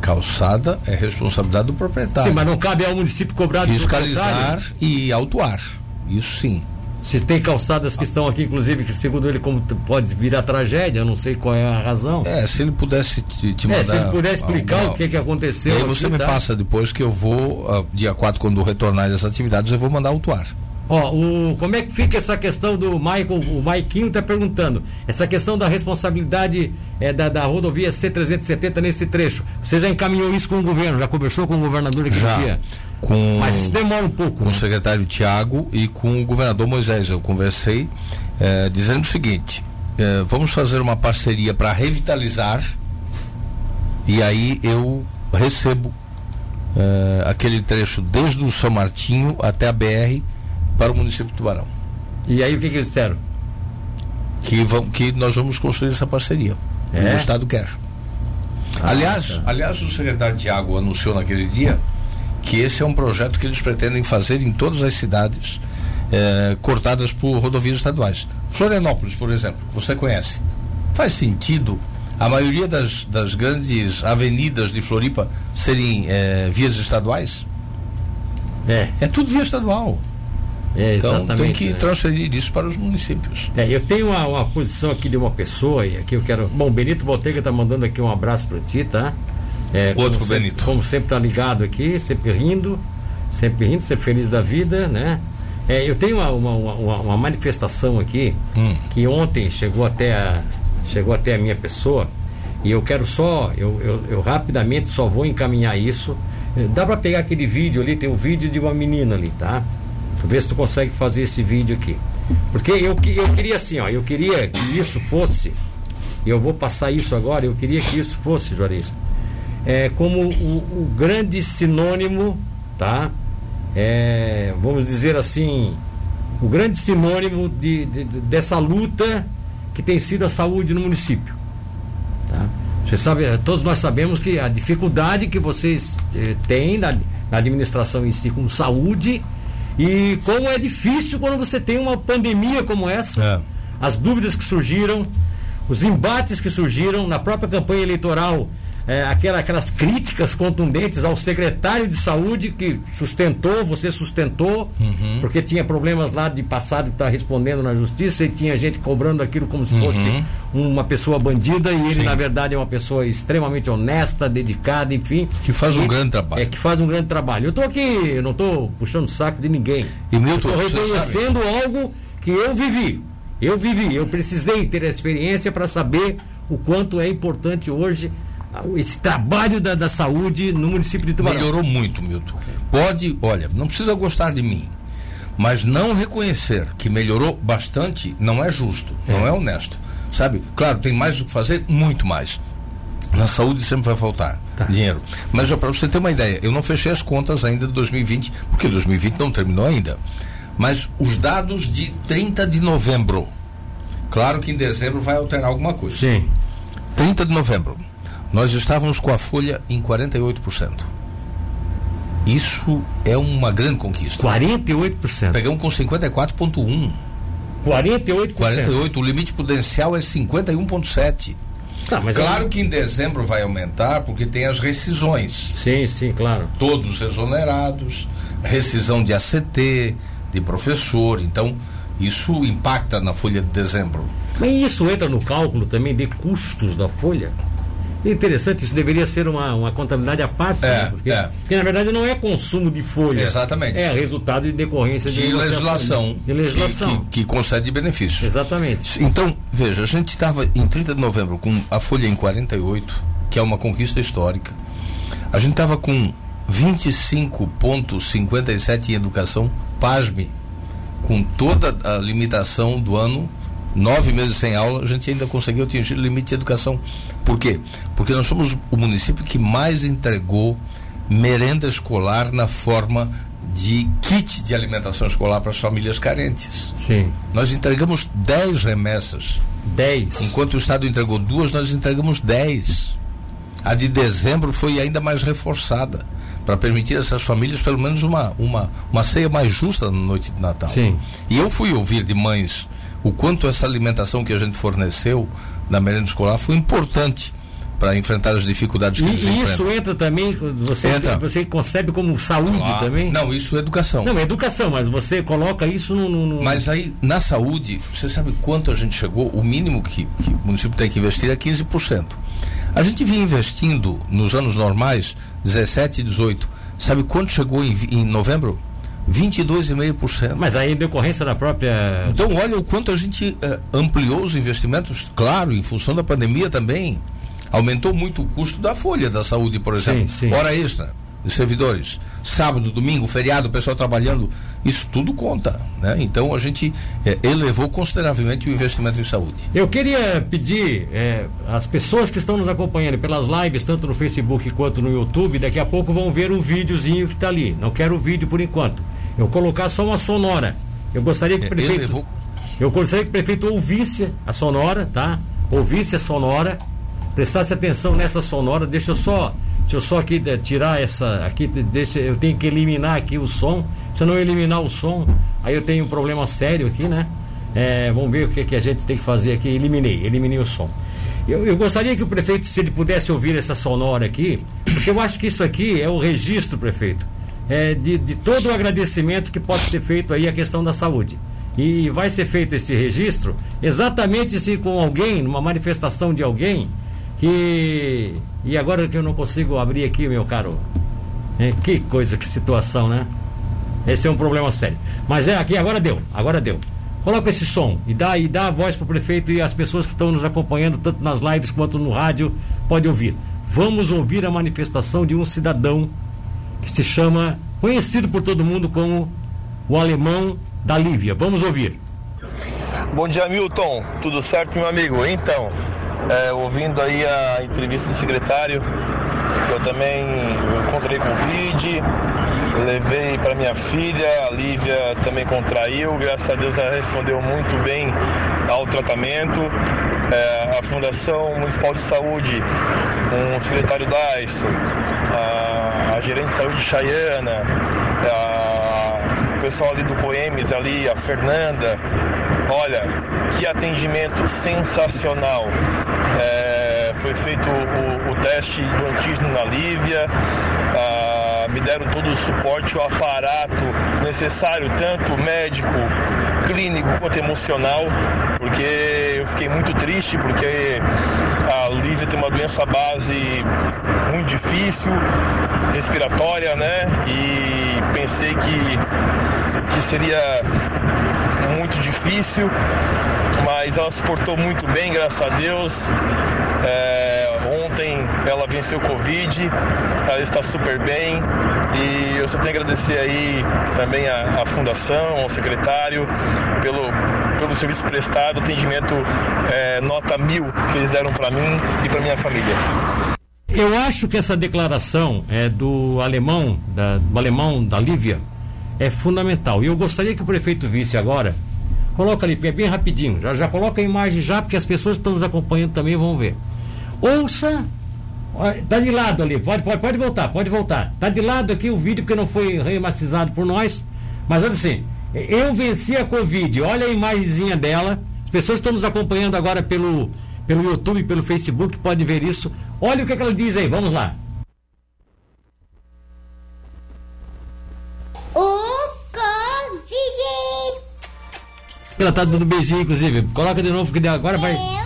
Calçada é responsabilidade do proprietário. Sim, mas não cabe ao município cobrar Fiscalizar e autuar. Isso sim. Se tem calçadas que estão aqui, inclusive, que segundo ele como pode virar tragédia, eu não sei qual é a razão. É, se ele pudesse te, te mandar. É, se ele pudesse explicar alguma... o que, que aconteceu. E aí você me tá? passa depois que eu vou, uh, dia 4, quando retornar das atividades, eu vou mandar autuar. Ó, o, como é que fica essa questão do Michael? O Maiquinho está perguntando. Essa questão da responsabilidade é, da, da rodovia C370 nesse trecho. Você já encaminhou isso com o governo? Já conversou com o governador aqui já, dia? Com, Mas isso demora um pouco. Com né? o secretário Tiago e com o governador Moisés. Eu conversei é, dizendo o seguinte: é, vamos fazer uma parceria para revitalizar e aí eu recebo é, aquele trecho desde o São Martinho até a BR para o município de Tubarão. E aí o que, que eles disseram? que, vão, que nós vamos construir essa parceria. É? O Estado quer. Ah, aliás, tá. aliás, o secretário Tiago anunciou naquele dia que esse é um projeto que eles pretendem fazer em todas as cidades eh, cortadas por rodovias estaduais. Florianópolis, por exemplo, você conhece. Faz sentido a maioria das, das grandes avenidas de Floripa serem eh, vias estaduais? É. É tudo via estadual. É, então tem que né? transferir isso para os municípios. É, eu tenho uma, uma, posição aqui de uma pessoa e aqui eu quero. Bom, Benito Botega está mandando aqui um abraço para ti, tá? É, Outro como Benito. Sempre, como sempre está ligado aqui, sempre rindo, sempre rindo, sempre feliz da vida, né? É, eu tenho uma, uma, uma, uma manifestação aqui hum. que ontem chegou até a, chegou até a minha pessoa e eu quero só, eu, eu, eu rapidamente só vou encaminhar isso. Dá para pegar aquele vídeo ali, tem um vídeo de uma menina ali, tá? Vê se tu consegue fazer esse vídeo aqui. Porque eu, eu queria assim, ó, eu queria que isso fosse, eu vou passar isso agora, eu queria que isso fosse, Juarez, é, como o, o grande sinônimo, tá? É, vamos dizer assim, o grande sinônimo de, de, de, dessa luta que tem sido a saúde no município. Tá? Você sabe, todos nós sabemos que a dificuldade que vocês eh, têm na, na administração em si com saúde e como é difícil quando você tem uma pandemia como essa. É. As dúvidas que surgiram, os embates que surgiram na própria campanha eleitoral, é, aquela, aquelas críticas contundentes ao secretário de saúde que sustentou, você sustentou, uhum. porque tinha problemas lá de passado que está respondendo na justiça e tinha gente cobrando aquilo como se fosse uhum. uma pessoa bandida e ele, Sim. na verdade, é uma pessoa extremamente honesta, dedicada, enfim. Que faz um grande trabalho. É, que faz um grande trabalho. Eu estou aqui, eu não estou puxando o saco de ninguém. E Milton, estou reconhecendo algo que eu vivi. Eu vivi, eu precisei ter a experiência para saber o quanto é importante hoje esse trabalho da, da saúde no município de Tubarão. Melhorou muito, Milton. Pode, olha, não precisa gostar de mim, mas não reconhecer que melhorou bastante não é justo, é. não é honesto. Sabe? Claro, tem mais o que fazer, muito mais. Na saúde sempre vai faltar tá. dinheiro. Mas para você ter uma ideia, eu não fechei as contas ainda de 2020, porque 2020 não terminou ainda. Mas os dados de 30 de novembro. Claro que em dezembro vai alterar alguma coisa. Sim. 30 de novembro. Nós estávamos com a folha em 48%. Isso é uma grande conquista. 48%. Pegamos com 54,1%. 48%. 48%. O limite prudencial é 51,7%. Tá, claro que em dezembro vai aumentar, porque tem as rescisões. Sim, sim, claro. Todos exonerados, rescisão de ACT, de professor. Então, isso impacta na folha de dezembro. Mas isso entra no cálculo também de custos da folha? Interessante, isso deveria ser uma, uma contabilidade à parte, é, né? porque, é. porque, na verdade não é consumo de folha. Exatamente. É resultado de decorrência de, de legislação. De legislação. Que, que, que concede benefícios. Exatamente. Então, veja, a gente estava em 30 de novembro com a folha em 48, que é uma conquista histórica. A gente estava com 25,57 em educação, pasme, com toda a limitação do ano nove meses sem aula, a gente ainda conseguiu atingir o limite de educação. Por quê? Porque nós somos o município que mais entregou merenda escolar na forma de kit de alimentação escolar para as famílias carentes. Sim. Nós entregamos 10 remessas. 10. Enquanto o Estado entregou duas, nós entregamos 10. A de dezembro foi ainda mais reforçada para permitir a essas famílias pelo menos uma, uma, uma ceia mais justa na noite de Natal. Sim. E eu fui ouvir de mães o quanto essa alimentação que a gente forneceu na merenda escolar foi importante para enfrentar as dificuldades que e, eles enfrentam. E isso entra também, você, entra. você concebe como saúde também? Não, isso é educação. Não, é educação, mas você coloca isso no, no, Mas aí, na saúde, você sabe quanto a gente chegou? O mínimo que, que o município tem que investir é 15%. A gente vinha investindo nos anos normais, 17 e 18. Sabe quanto chegou em, em novembro? 22,5%. Mas aí em decorrência da própria. Então, olha o quanto a gente uh, ampliou os investimentos, claro, em função da pandemia também. Aumentou muito o custo da folha da saúde, por exemplo. Sim, sim. Hora extra de servidores. Sábado, domingo, feriado, o pessoal trabalhando. Isso tudo conta. Né? Então a gente é, elevou consideravelmente o investimento em saúde. Eu queria pedir é, as pessoas que estão nos acompanhando pelas lives, tanto no Facebook quanto no YouTube, daqui a pouco vão ver um videozinho que está ali. Não quero o vídeo por enquanto. Eu colocar só uma sonora. Eu gostaria que o prefeito. Elevou Eu gostaria que o prefeito ouvisse a sonora, tá? Ouvisse a sonora, prestasse atenção nessa sonora. Deixa eu só, deixa eu só aqui eh, tirar essa, aqui deixa, eu tenho que eliminar aqui o som. Se eu não eliminar o som, aí eu tenho um problema sério aqui, né? É, vamos ver o que, que a gente tem que fazer aqui. Eliminei, eliminei o som. Eu, eu, gostaria que o prefeito, se ele pudesse ouvir essa sonora aqui, porque eu acho que isso aqui é o registro, prefeito, é, de, de todo o agradecimento que pode ser feito aí à questão da saúde. E vai ser feito esse registro exatamente se com alguém, numa manifestação de alguém, que. E agora que eu não consigo abrir aqui, meu caro. É, que coisa, que situação, né? Esse é um problema sério. Mas é aqui, agora deu, agora deu. Coloca esse som e dá, e dá a voz para o prefeito e as pessoas que estão nos acompanhando, tanto nas lives quanto no rádio, pode ouvir. Vamos ouvir a manifestação de um cidadão que se chama, conhecido por todo mundo como o alemão da Lívia. Vamos ouvir. Bom dia, Milton. Tudo certo, meu amigo? Então, é, ouvindo aí a entrevista do secretário, eu também encontrei Covid, levei para minha filha, a Lívia também contraiu, graças a Deus ela respondeu muito bem ao tratamento. É, a Fundação Municipal de Saúde, o secretário Dyson, a, a gerente de saúde Chayana, a, o pessoal ali do Coemes, ali, a Fernanda, olha, que atendimento sensacional. É, foi feito o, o, teste do antígeno na Lívia. A, me deram todo o suporte, o aparato necessário, tanto médico, clínico quanto emocional, porque eu fiquei muito triste, porque a Lívia tem uma doença base muito difícil, respiratória, né? E pensei que, que seria muito difícil, mas ela suportou muito bem, graças a Deus. É, ontem ela venceu o Covid, ela está super bem e eu só tenho a agradecer aí também a, a fundação, ao secretário, pelo, pelo serviço prestado, atendimento é, nota mil que eles deram para mim e para minha família. Eu acho que essa declaração é do alemão, da, do alemão da Lívia, é fundamental. E eu gostaria que o prefeito visse agora. Coloca ali, é bem rapidinho. Já, já coloca a imagem já, porque as pessoas que estão nos acompanhando também vão ver. Ouça. Tá de lado ali, pode, pode, pode voltar, pode voltar. Tá de lado aqui o vídeo porque não foi rematizado por nós. Mas olha assim, eu venci a Covid. Olha a imagenzinha dela. As pessoas estão nos acompanhando agora pelo, pelo YouTube, pelo Facebook, podem ver isso. Olha o que, é que ela diz aí, vamos lá. Ela tá dando beijinho, inclusive. Coloca de novo, que agora vai. Eu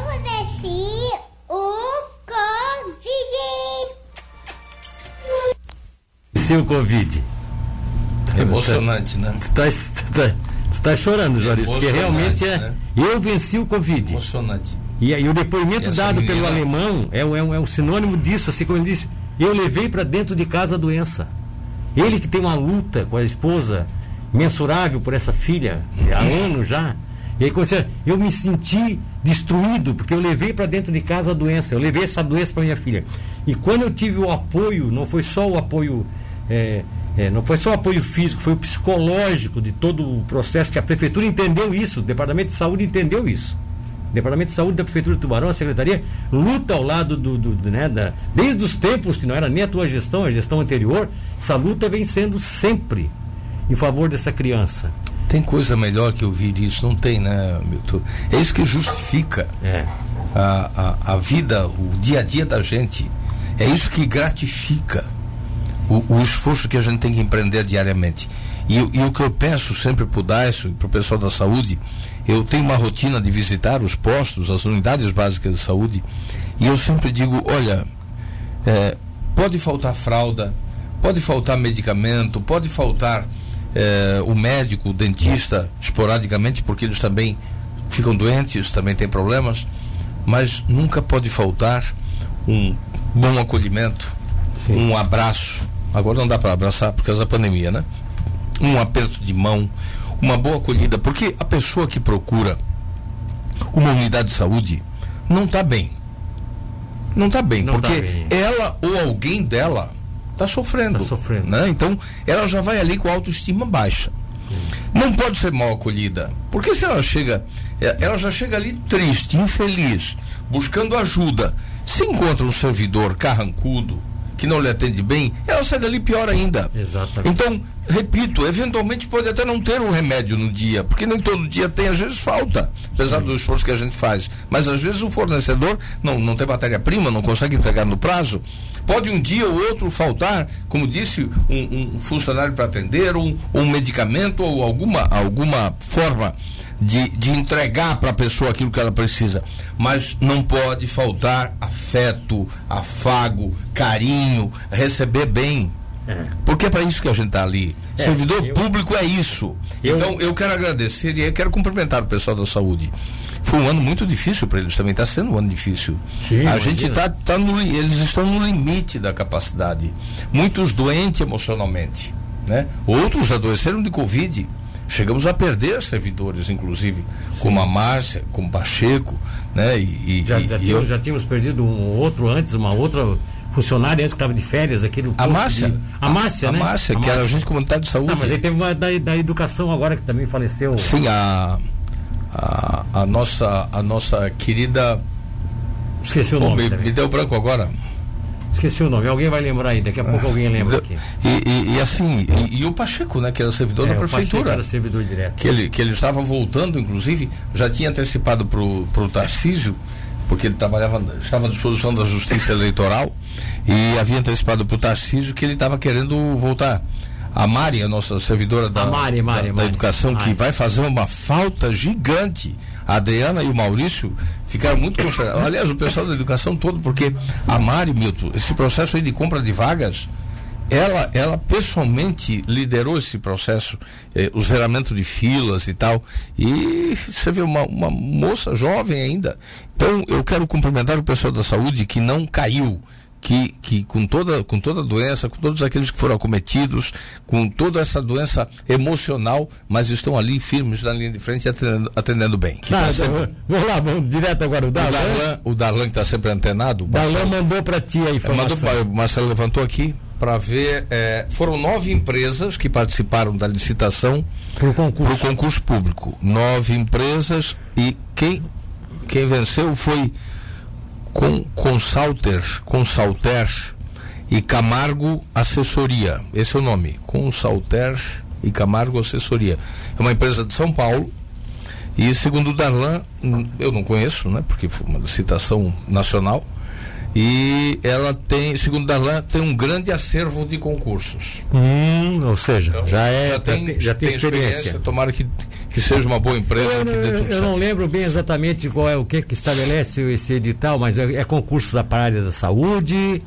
desci o Covid. O Covid. É emocionante, né? Tu tá, tu tá, tu tá chorando, Joris, porque realmente é. Né? Eu venci o Covid. Emocionante. E, e o depoimento dado menina... pelo alemão é, é, um, é um sinônimo disso, assim como ele disse. Eu levei para dentro de casa a doença. Ele que tem uma luta com a esposa mensurável por essa filha, há anos já. E aí comecei, eu me senti destruído, porque eu levei para dentro de casa a doença, eu levei essa doença para minha filha. E quando eu tive o apoio, não foi só o apoio, é, é, não foi só o apoio físico, foi o psicológico de todo o processo, que a prefeitura entendeu isso, o Departamento de Saúde entendeu isso. O Departamento de Saúde da Prefeitura de Tubarão, a Secretaria, luta ao lado do, do, do né, da, desde os tempos que não era nem a tua gestão, a gestão anterior, essa luta vem sendo sempre em favor dessa criança. Tem coisa melhor que ouvir isso? Não tem, né, Milton? É isso que justifica é. a, a, a, vida, o dia a dia da gente. É isso que gratifica o, o esforço que a gente tem que empreender diariamente. E, e o que eu peço sempre para o DAISO e para o pessoal da saúde, eu tenho uma rotina de visitar os postos, as unidades básicas de saúde, e eu sempre digo: olha, é, pode faltar fralda, pode faltar medicamento, pode faltar é, o médico, o dentista, esporadicamente, porque eles também ficam doentes, também têm problemas, mas nunca pode faltar um bom acolhimento, Sim. um abraço. Agora não dá para abraçar por causa da pandemia, né? Um aperto de mão, uma boa acolhida, porque a pessoa que procura uma unidade de saúde não está bem. Não está bem, não porque tá bem. ela ou alguém dela está sofrendo. Tá sofrendo. Né? Então, ela já vai ali com a autoestima baixa. não pode ser mal acolhida. Porque se ela chega, é, ela já chega ali triste, infeliz, buscando ajuda. Se encontra um servidor carrancudo, que não lhe atende bem, ela sai dali pior ainda. Exatamente. Então, repito, eventualmente pode até não ter um remédio no dia, porque nem todo dia tem, às vezes falta, apesar Sim. do esforço que a gente faz. Mas às vezes o fornecedor não, não tem matéria-prima, não consegue entregar no prazo. Pode um dia ou outro faltar, como disse, um, um funcionário para atender, um, um medicamento ou alguma, alguma forma de, de entregar para a pessoa aquilo que ela precisa. Mas não pode faltar afeto, afago, carinho, receber bem. É. Porque é para isso que a gente está ali. É, Servidor eu, público é isso. Eu, então eu quero agradecer e eu quero cumprimentar o pessoal da saúde. Foi um ano muito difícil para eles também, está sendo um ano difícil. Sim, a gente está tá no, eles estão no limite da capacidade. Muitos doentes emocionalmente, né? Outros adoeceram de covid. Chegamos a perder servidores, inclusive, Sim. como a Márcia, como Pacheco, né? E, já, já, tínhamos, eu... já tínhamos perdido um outro antes, uma outra funcionária antes que estava de férias, aquele A Márcia. De... A Márcia, a, né? A Márcia, que era agente comunitário de saúde. Não, mas aí teve uma da, da educação agora que também faleceu. Sim, a, a, a nossa, a nossa querida. Esqueci o nome. Me, me deu branco agora. Esqueci o nome, alguém vai lembrar aí, daqui a pouco alguém lembra aqui. E, e, e assim, e, e, o Pacheco, né, que era servidor é, da prefeitura. era servidor direto. Que ele, que ele estava voltando, inclusive, já tinha antecipado para o Tarcísio, porque ele trabalhava, estava à disposição da Justiça Eleitoral, e havia antecipado para o Tarcísio que ele estava querendo voltar. A Mari, a nossa servidora da, Mari, Mari, da, da educação, que vai fazer uma falta gigante a Adriana e o Maurício ficaram muito consternados. Aliás, o pessoal da educação todo, porque a Mari, Milton, esse processo aí de compra de vagas, ela, ela pessoalmente liderou esse processo, eh, o zeramento de filas e tal. E você vê uma, uma moça jovem ainda. Então, eu quero cumprimentar o pessoal da saúde que não caiu que, que com, toda, com toda a doença, com todos aqueles que foram acometidos, com toda essa doença emocional, mas estão ali firmes na linha de frente atendendo, atendendo bem. Tá tá sempre... Vamos lá, vamos direto agora. O Darlan, o Darlan que está sempre antenado. Darlan mandou para ti a informação. Mandou, o Marcelo levantou aqui para ver. É, foram nove empresas que participaram da licitação para o concurso. concurso público. Nove empresas e quem, quem venceu foi com Consalter, Consalter e Camargo Assessoria. Esse é o nome, Consalter e Camargo Assessoria. É uma empresa de São Paulo. E segundo o Darlan, eu não conheço, né? Porque foi uma citação nacional. E ela tem, segundo Darlan, tem um grande acervo de concursos. Hum, ou seja, então, já é já tem, já, já tem, tem experiência. experiência. Tomara que que seja uma boa empresa. Eu, eu, eu não lembro bem exatamente qual é o que que estabelece esse edital, mas é, é concurso da área da saúde.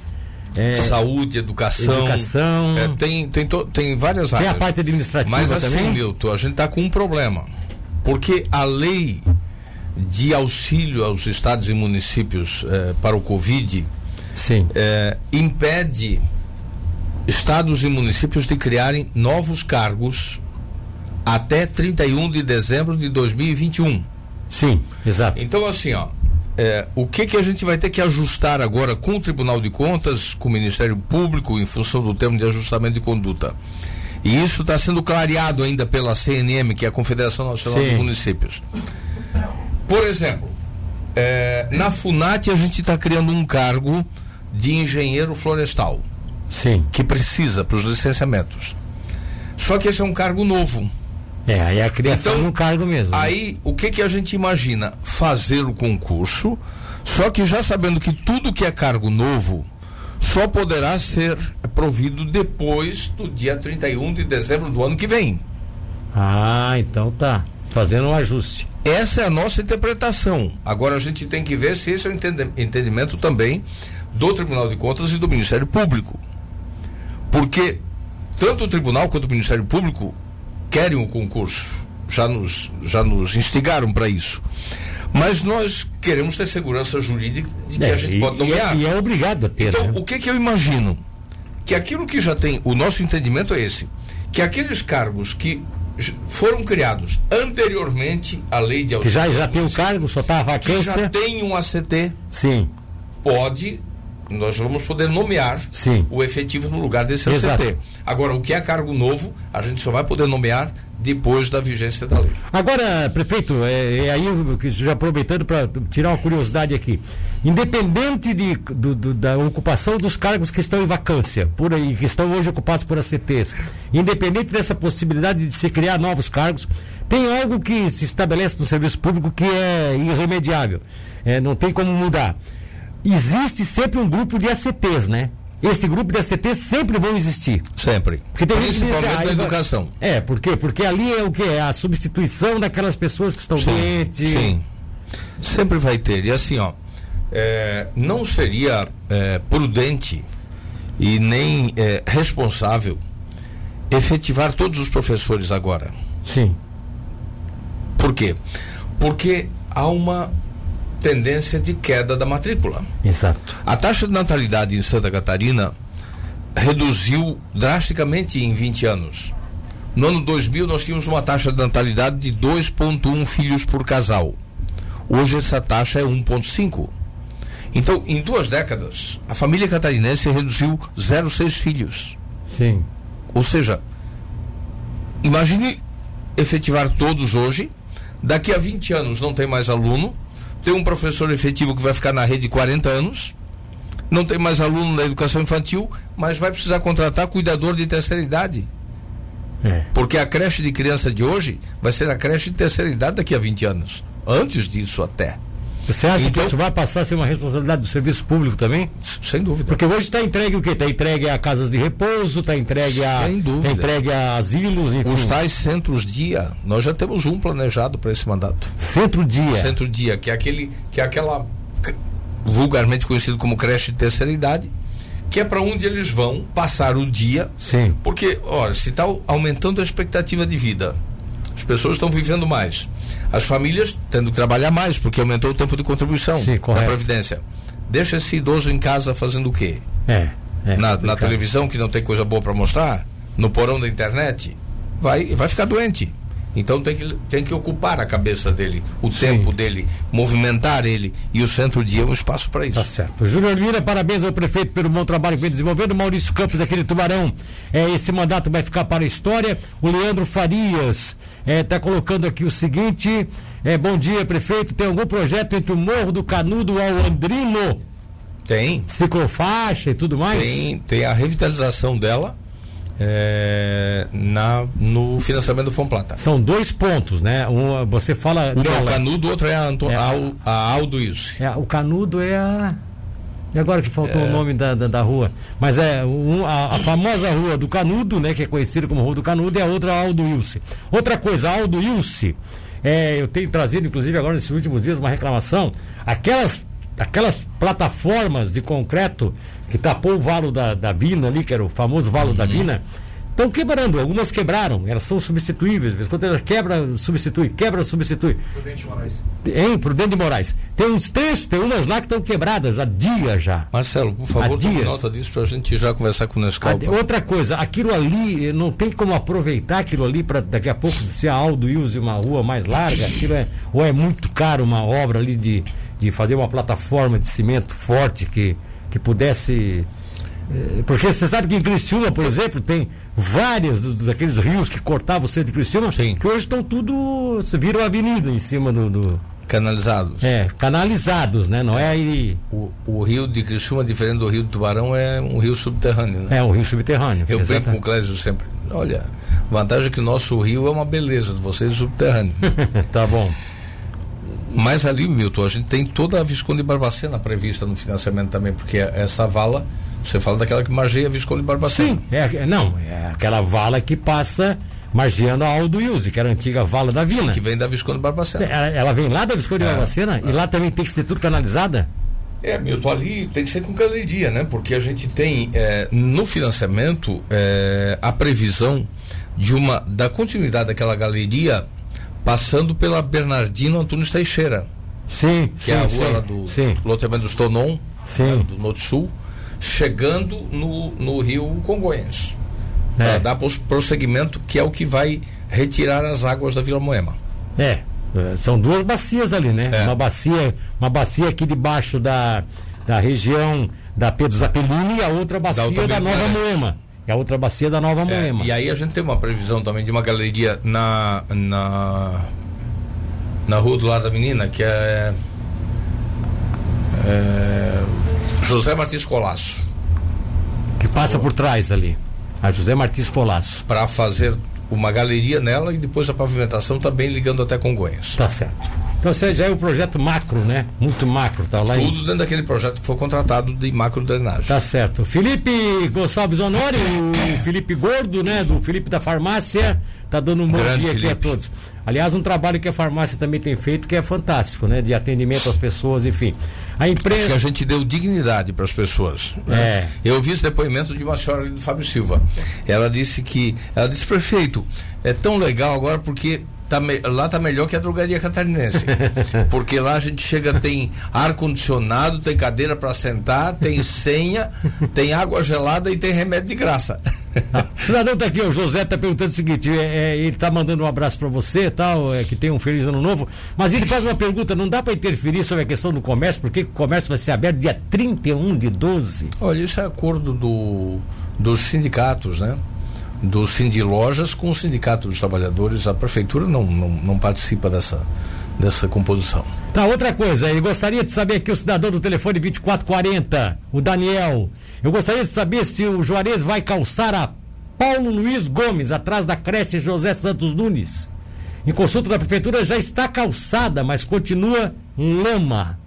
É, saúde, educação. educação. É, tem, tem, to, tem várias áreas. Tem a parte administrativa Mas assim, também? Milton, a gente está com um problema. Porque a lei de auxílio aos estados e municípios eh, para o Covid eh, impede estados e municípios de criarem novos cargos até 31 de dezembro de 2021. Sim, exato. Então, assim, ó, é, o que, que a gente vai ter que ajustar agora com o Tribunal de Contas, com o Ministério Público, em função do termo de ajustamento de conduta? E isso está sendo clareado ainda pela CNM, que é a Confederação Nacional Sim. dos Municípios. Por exemplo, é, na FUNAT a gente está criando um cargo de engenheiro florestal. Sim. Que precisa para os licenciamentos. Só que esse é um cargo novo. É, aí é a criação então, cargo mesmo. Né? Aí, o que que a gente imagina? Fazer o concurso, só que já sabendo que tudo que é cargo novo só poderá ser provido depois do dia 31 de dezembro do ano que vem. Ah, então tá. Fazendo um ajuste. Essa é a nossa interpretação. Agora a gente tem que ver se esse é o entendimento também do Tribunal de Contas e do Ministério Público. Porque tanto o Tribunal quanto o Ministério Público querem o concurso, já nos, já nos instigaram para isso. Mas nós queremos ter segurança jurídica de que é, a gente pode nomear. E é, e é obrigado a ter. Então, né? o que, que eu imagino? Que aquilo que já tem, o nosso entendimento é esse, que aqueles cargos que foram criados anteriormente à lei de auxílio. Que já, já tem o cargo, só está a vacância. Que já tem um ACT. Sim. Pode nós vamos poder nomear Sim. o efetivo no lugar desse Exato. ACT. Agora, o que é cargo novo, a gente só vai poder nomear depois da vigência da lei. Agora, prefeito, é, é aí já aproveitando para tirar uma curiosidade aqui. Independente de, do, do, da ocupação dos cargos que estão em vacância, por aí, que estão hoje ocupados por ACTs, independente dessa possibilidade de se criar novos cargos, tem algo que se estabelece no serviço público que é irremediável. É, não tem como mudar. Existe sempre um grupo de ACTs, né? esse grupo de ACT sempre vão existir. Sempre. Porque tem Principalmente na ah, educação. É, por quê? Porque ali é o que? É a substituição daquelas pessoas que estão sim, doentes. Sim. Sempre vai ter. E assim, ó, é, não seria é, prudente e nem é, responsável efetivar todos os professores agora. Sim. Por quê? Porque há uma tendência de queda da matrícula. Exato. A taxa de natalidade em Santa Catarina reduziu drasticamente em 20 anos. No ano 2000 nós tínhamos uma taxa de natalidade de 2.1 filhos por casal. Hoje essa taxa é 1.5. Então, em duas décadas, a família catarinense reduziu 0,6 filhos. Sim. Ou seja, imagine efetivar todos hoje, daqui a 20 anos não tem mais aluno, tem um professor efetivo que vai ficar na rede 40 anos, não tem mais aluno na educação infantil, mas vai precisar contratar cuidador de terceira idade. É. Porque a creche de criança de hoje vai ser a creche de terceira idade daqui a 20 anos. Antes disso até. Você acha então, que isso vai passar a ser uma responsabilidade do serviço público também? Sem dúvida. Porque hoje está entregue o quê? Está entregue a casas de repouso, está entregue a. Sem dúvida. Tá entregue a asilos, enfim. Os tais centros-dia, nós já temos um planejado para esse mandato. Centro-dia. Centro-dia, que é aquele. que é aquela vulgarmente conhecido como creche de terceira idade, que é para onde eles vão passar o dia. Sim. Porque, olha, se está aumentando a expectativa de vida, as pessoas estão vivendo mais as famílias tendo que trabalhar mais, porque aumentou o tempo de contribuição Sim, da Previdência. Deixa esse idoso em casa fazendo o quê? É. é na, na televisão que não tem coisa boa para mostrar? No porão da internet? Vai, vai ficar doente. Então tem que, tem que ocupar a cabeça dele, o Sim. tempo dele, movimentar ele. E o centro-dia é um espaço para isso. Tá certo. Júnior Lira, parabéns ao prefeito pelo bom trabalho que vem desenvolvendo. Maurício Campos, aquele tubarão. É, esse mandato vai ficar para a história. O Leandro Farias está é, tá colocando aqui o seguinte: é, bom dia, prefeito. Tem algum projeto entre o Morro do Canudo ao Andrino? Tem. Ciclofaixa e tudo mais? Tem, tem a revitalização dela é, na, no financiamento do Fomplata. São dois pontos, né? Um, você fala. Um é o Canudo, outro é a, Anto, é, a, a Aldo Wilson. É, o Canudo é a. E agora que faltou é... o nome da, da, da, rua. Mas é um, a, a, famosa rua do Canudo, né? Que é conhecida como Rua do Canudo, e a outra Aldo Ilse. Outra coisa, Aldo Ilse, é, eu tenho trazido, inclusive, agora nesses últimos dias, uma reclamação. Aquelas, aquelas plataformas de concreto que tapou o valo da, da Vina ali, que era o famoso valo uhum. da Vina Estão quebrando, algumas quebraram, elas são substituíveis. Quando ela quebra, substitui, quebra, substitui. Prudente Moraes. Hein, Prudente Moraes. Tem uns textos, tem umas lá que estão quebradas há dia já. Marcelo, por favor, tome nota disso para a gente já conversar com o Nescau. Outra coisa, aquilo ali, não tem como aproveitar aquilo ali para daqui a pouco se a Aldo use uma rua mais larga, aquilo é, ou é muito caro uma obra ali de, de fazer uma plataforma de cimento forte que, que pudesse. Eh, porque você sabe que em Criciúma, por exemplo, tem várias daqueles rios que cortavam o centro de Criciúma, Sim. que hoje estão tudo, viram avenida em cima do, do... Canalizados. É, canalizados, né? Não é aí. O, o rio de Criciúma, diferente do rio do Tubarão, é um rio subterrâneo, né? É um rio subterrâneo. Eu brinco com o Clésio sempre. Olha, vantagem é que o nosso rio é uma beleza, de vocês subterrâneo. [laughs] tá bom. Mas ali, Milton, a gente tem toda a Visconde Barbacena prevista no financiamento também, porque essa vala você fala daquela que margeia Visconde Barbacena. Sim, é, é, não, é aquela vala que passa margeando a Aldo Ilse, que era a antiga vala da vila. Sim, que vem da Visconde Barbacena. Ela, ela vem lá da Visconde é, Barbacena é. e lá também tem que ser tudo canalizada? É, Milton, ali tem que ser com galeria, né? Porque a gente tem é, no financiamento é, a previsão de uma da continuidade daquela galeria passando pela Bernardino Antunes Teixeira. Sim, que sim, é a rua sim, lá do sim. loteamento dos Tonon, sim. do Norte Sul chegando no, no rio Congonhas. É. Para dar prosseguimento, que é o que vai retirar as águas da Vila Moema. É, é são duas bacias ali, né? É. Uma bacia, uma bacia aqui debaixo da, da região da Pedro Zapelini e a outra bacia da, da Nova Moema. É a outra bacia da Nova é, Moema. E aí a gente tem uma previsão também de uma galeria na na na rua do lado da menina, que é, é José Martins Colasso. Que passa por trás ali. A José Martins Colasso. Para fazer uma galeria nela e depois a pavimentação também ligando até Congonhas. Tá certo. Então você já é o projeto macro, né? Muito macro, tá lá Tudo em... dentro daquele projeto que foi contratado de macro drenagem. Tá certo. Felipe Gonçalves Honório, o [coughs] Felipe Gordo, né? Do Felipe da Farmácia, tá dando um bom Grande dia Felipe. aqui a todos. Aliás, um trabalho que a farmácia também tem feito que é fantástico, né? De atendimento às pessoas, enfim. A empresa. Acho que a gente deu dignidade para as pessoas. Né? É. Eu vi esse depoimento de uma senhora do Fábio Silva. Ela disse que. Ela disse, prefeito, é tão legal agora porque tá me, lá tá melhor que a drogaria catarinense. [laughs] Porque lá a gente chega, tem ar-condicionado, tem cadeira para sentar, tem senha, tem água gelada e tem remédio de graça. Ah, o cidadão tá aqui, o José tá perguntando o seguinte: é, é, ele tá mandando um abraço para você tal, é, que tem um feliz ano novo, mas ele faz uma pergunta: não dá para interferir sobre a questão do comércio, porque o comércio vai ser aberto dia 31 de 12? Olha, isso é acordo do, dos sindicatos, né? Do Cindy Lojas com o Sindicato dos Trabalhadores. A prefeitura não, não, não participa dessa, dessa composição. Tá, outra coisa, ele gostaria de saber aqui o cidadão do telefone 2440, o Daniel. Eu gostaria de saber se o Juarez vai calçar a Paulo Luiz Gomes, atrás da creche José Santos Nunes. Em consulta da prefeitura já está calçada, mas continua lama.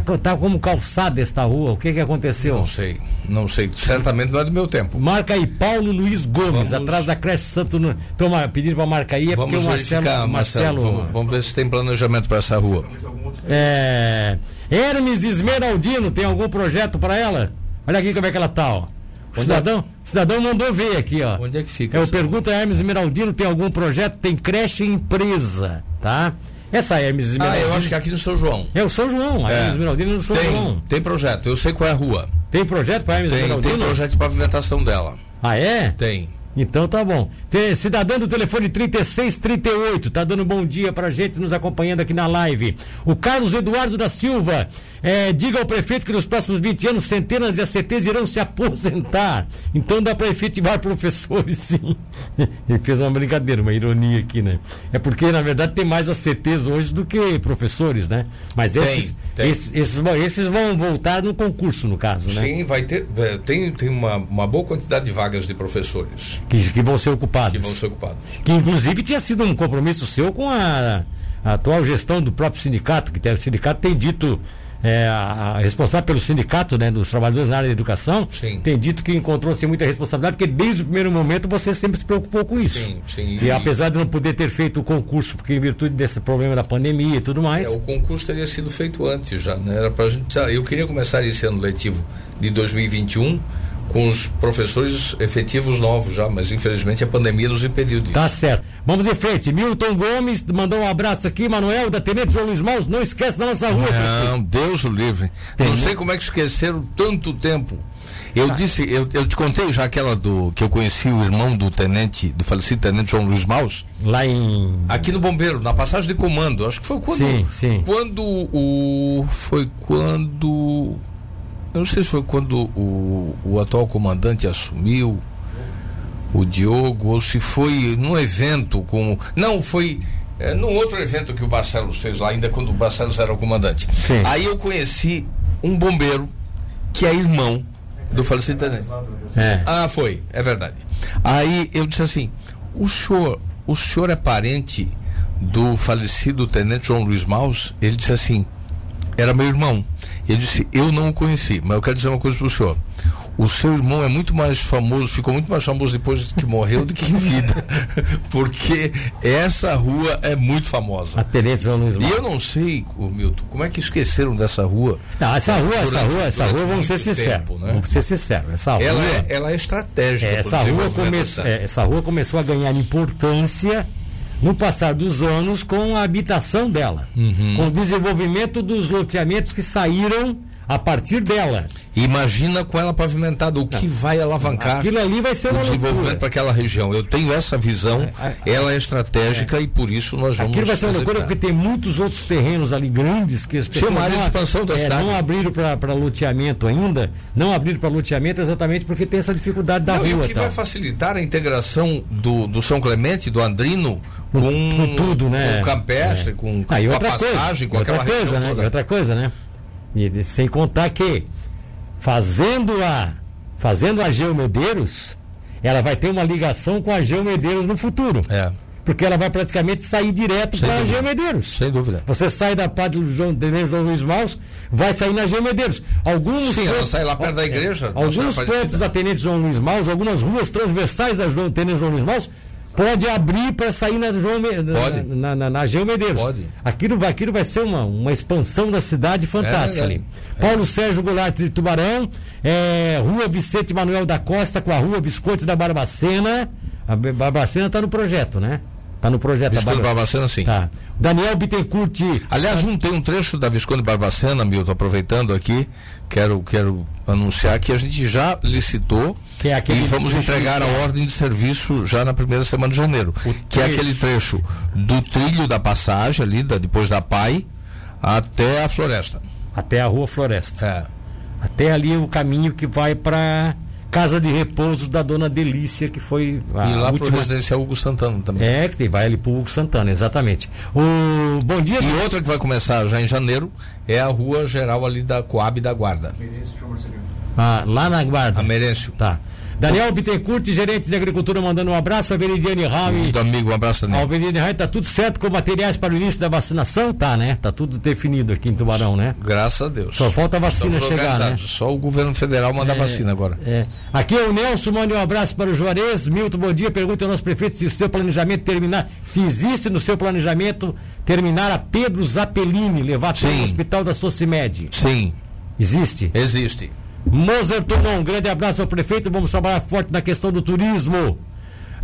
Tá, tá como calçada esta rua. O que que aconteceu? Não sei, não sei. Certamente não é do meu tempo. Marca aí, Paulo Luiz Gomes, vamos... atrás da creche Santo. No... Então, pedindo para marcar aí é vamos porque o Marcelo. Marcelo, Marcelo vamos, vamos, ver se tem planejamento para essa rua. É. Hermes Esmeraldino, tem algum projeto para ela? Olha aqui como é que ela tá, ó. O cidadão, cidadão mandou ver aqui, ó. Onde é que fica? Eu pergunto a Hermes Esmeraldino, tem algum projeto? Tem creche empresa, tá? Essa Hermes Esmeraldino. Ah, eu acho que é aqui no São João. É o São João, a é. Hermes Esmeraldino no São tem, João. Tem projeto, eu sei qual é a rua. Tem projeto para Hermes tem, Esmeraldino? Tem projeto de pavimentação dela. Ah, é? Tem. Então tá bom. Tem cidadão do telefone 3638, tá dando bom dia pra gente nos acompanhando aqui na live. O Carlos Eduardo da Silva, é, diga ao prefeito que nos próximos 20 anos centenas de ACTs irão se aposentar. Então dá para efetivar professores, [laughs] sim. Ele fez uma brincadeira, uma ironia aqui, né? É porque, na verdade, tem mais ACTs hoje do que professores, né? Mas esses, tem, tem. Esses, esses, esses, vão voltar no concurso, no caso, né? Sim, vai ter. É, tem, tem uma, uma boa quantidade de vagas de professores. Que, que vão ser ocupados. Que vão ser ocupados. Que inclusive tinha sido um compromisso seu com a, a atual gestão do próprio sindicato, que tem, o sindicato tem dito é, a, responsável pelo sindicato né, dos trabalhadores na área da educação, sim. tem dito que encontrou-se muita responsabilidade, porque desde o primeiro momento você sempre se preocupou com isso. Sim, sim. E, e apesar de não poder ter feito o concurso, porque em virtude desse problema da pandemia e tudo mais. É, o concurso teria sido feito antes já, né? Era pra gente. Eu queria começar esse ano letivo de 2021 com os professores efetivos novos já, mas infelizmente a pandemia nos impediu disso. Tá certo. Vamos em frente. Milton Gomes mandou um abraço aqui, Manuel, da Tenente João Luiz Maus, não esquece da nossa rua. Não, Deus o livre. Tem não sei como é que esqueceram tanto tempo. Eu ah. disse, eu, eu te contei já aquela do que eu conheci o irmão do tenente, do falecido tenente João Luiz Maus. Lá em. Aqui no Bombeiro, na passagem de comando. Acho que foi quando. Sim, sim. Quando o. Foi quando eu não sei se foi quando o, o atual comandante assumiu, o Diogo, ou se foi num evento com. Não, foi é, num outro evento que o Barcelos fez lá, ainda quando o Barcelos era o comandante. Sim. Aí eu conheci um bombeiro que é irmão do falecido tenente. É. Ah, foi, é verdade. Aí eu disse assim: o senhor, o senhor é parente do falecido tenente João Luiz Maus? Ele disse assim: era meu irmão. Ele disse: Eu não o conheci, mas eu quero dizer uma coisa para o senhor. O seu irmão é muito mais famoso, ficou muito mais famoso depois que morreu do que em vida. [laughs] Porque essa rua é muito famosa. A Tereza Luiz E eu não sei, Milton, como é que esqueceram dessa rua? Não, essa rua, durante, essa rua, essa rua, vamos ser sinceros. Né? Vamos ser sinceros. Essa rua, ela, é, ela é estratégica. É, essa, rua come, é, essa rua começou a ganhar importância no passar dos anos com a habitação dela, uhum. com o desenvolvimento dos loteamentos que saíram a partir dela. Imagina com ela pavimentada, o que vai alavancar Aquilo ali vai ser o desenvolvimento para aquela região. Eu tenho essa visão, é, é, ela é estratégica é. e por isso nós vamos. Aquilo vai ser uma loucura porque tem muitos outros terrenos ali grandes que as pessoas uma área de expansão da é, cidade. não abriram para loteamento ainda, não abriram para loteamento exatamente porque tem essa dificuldade da não, rua. E o que tá? vai facilitar a integração do, do São Clemente, do Andrino, com, com tudo, né? Com o campestre, é. com, ah, com a passagem, coisa, com aquela outra coisa, né? Toda. outra coisa, né? E, sem contar que fazendo a fazendo a Geomedeiros, ela vai ter uma ligação com a Geomedeiros no futuro. É. Porque ela vai praticamente sair direto para a Geomedeiros. Sem dúvida. Você sai da Padre João, de João Luiz Maus, vai sair na Geomedeiros. Alguns Sim, pontos, ela sai lá perto da igreja. Alguns pontos da Tenente João Luiz Maus, algumas ruas transversais da Tenente João Luiz Maus, pode abrir para sair na, João na, na, na Geo Medeiros. Pode. Aquilo vai, aquilo vai ser uma, uma expansão da cidade fantástica é, ali. É. Paulo Sérgio Goulart de Tubarão, é, Rua Vicente Manuel da Costa com a Rua Visconde da Barbacena. A Barbacena está no projeto, né? Está no projeto Visconde da Barbacena, sim. Tá. Daniel Bittencourt. Aliás, um, tem um trecho da Visconde Barbacena, Milton, aproveitando aqui, quero, quero anunciar que a gente já licitou que é e vamos entregar a ordem de serviço já na primeira semana de janeiro. que é aquele trecho do trilho da passagem ali, da, depois da PAI, até a floresta. Até a rua Floresta. É. Até ali o caminho que vai para casa de repouso da dona Delícia, que foi a E lá última... pro residencial Hugo Santana também. É, que vai ali pro Hugo Santana, exatamente. O bom dia. E outra que vai começar já em janeiro é a rua geral ali da Coab da Guarda. Ah, lá na Guarda. A Merêncio. Tá. Daniel Bittencourt, gerente de agricultura, mandando um abraço. A Veridiane Rami. Do amigo, um abraço também. A Veridiane Rami, tá tudo certo com materiais para o início da vacinação? Tá, né? Tá tudo definido aqui em Tubarão, né? Graças a Deus. Só falta a vacina chegar, né? Só o governo federal manda é, vacina agora. É. Aqui é o Nelson, mande um abraço para o Juarez. Milton, bom dia. Pergunta ao nosso prefeito se o seu planejamento terminar, se existe no seu planejamento terminar a Pedro Zappellini, levar até o hospital da Socimed. Sim. Existe? Existe. Moser Tomon, um grande abraço ao prefeito. Vamos trabalhar forte na questão do turismo.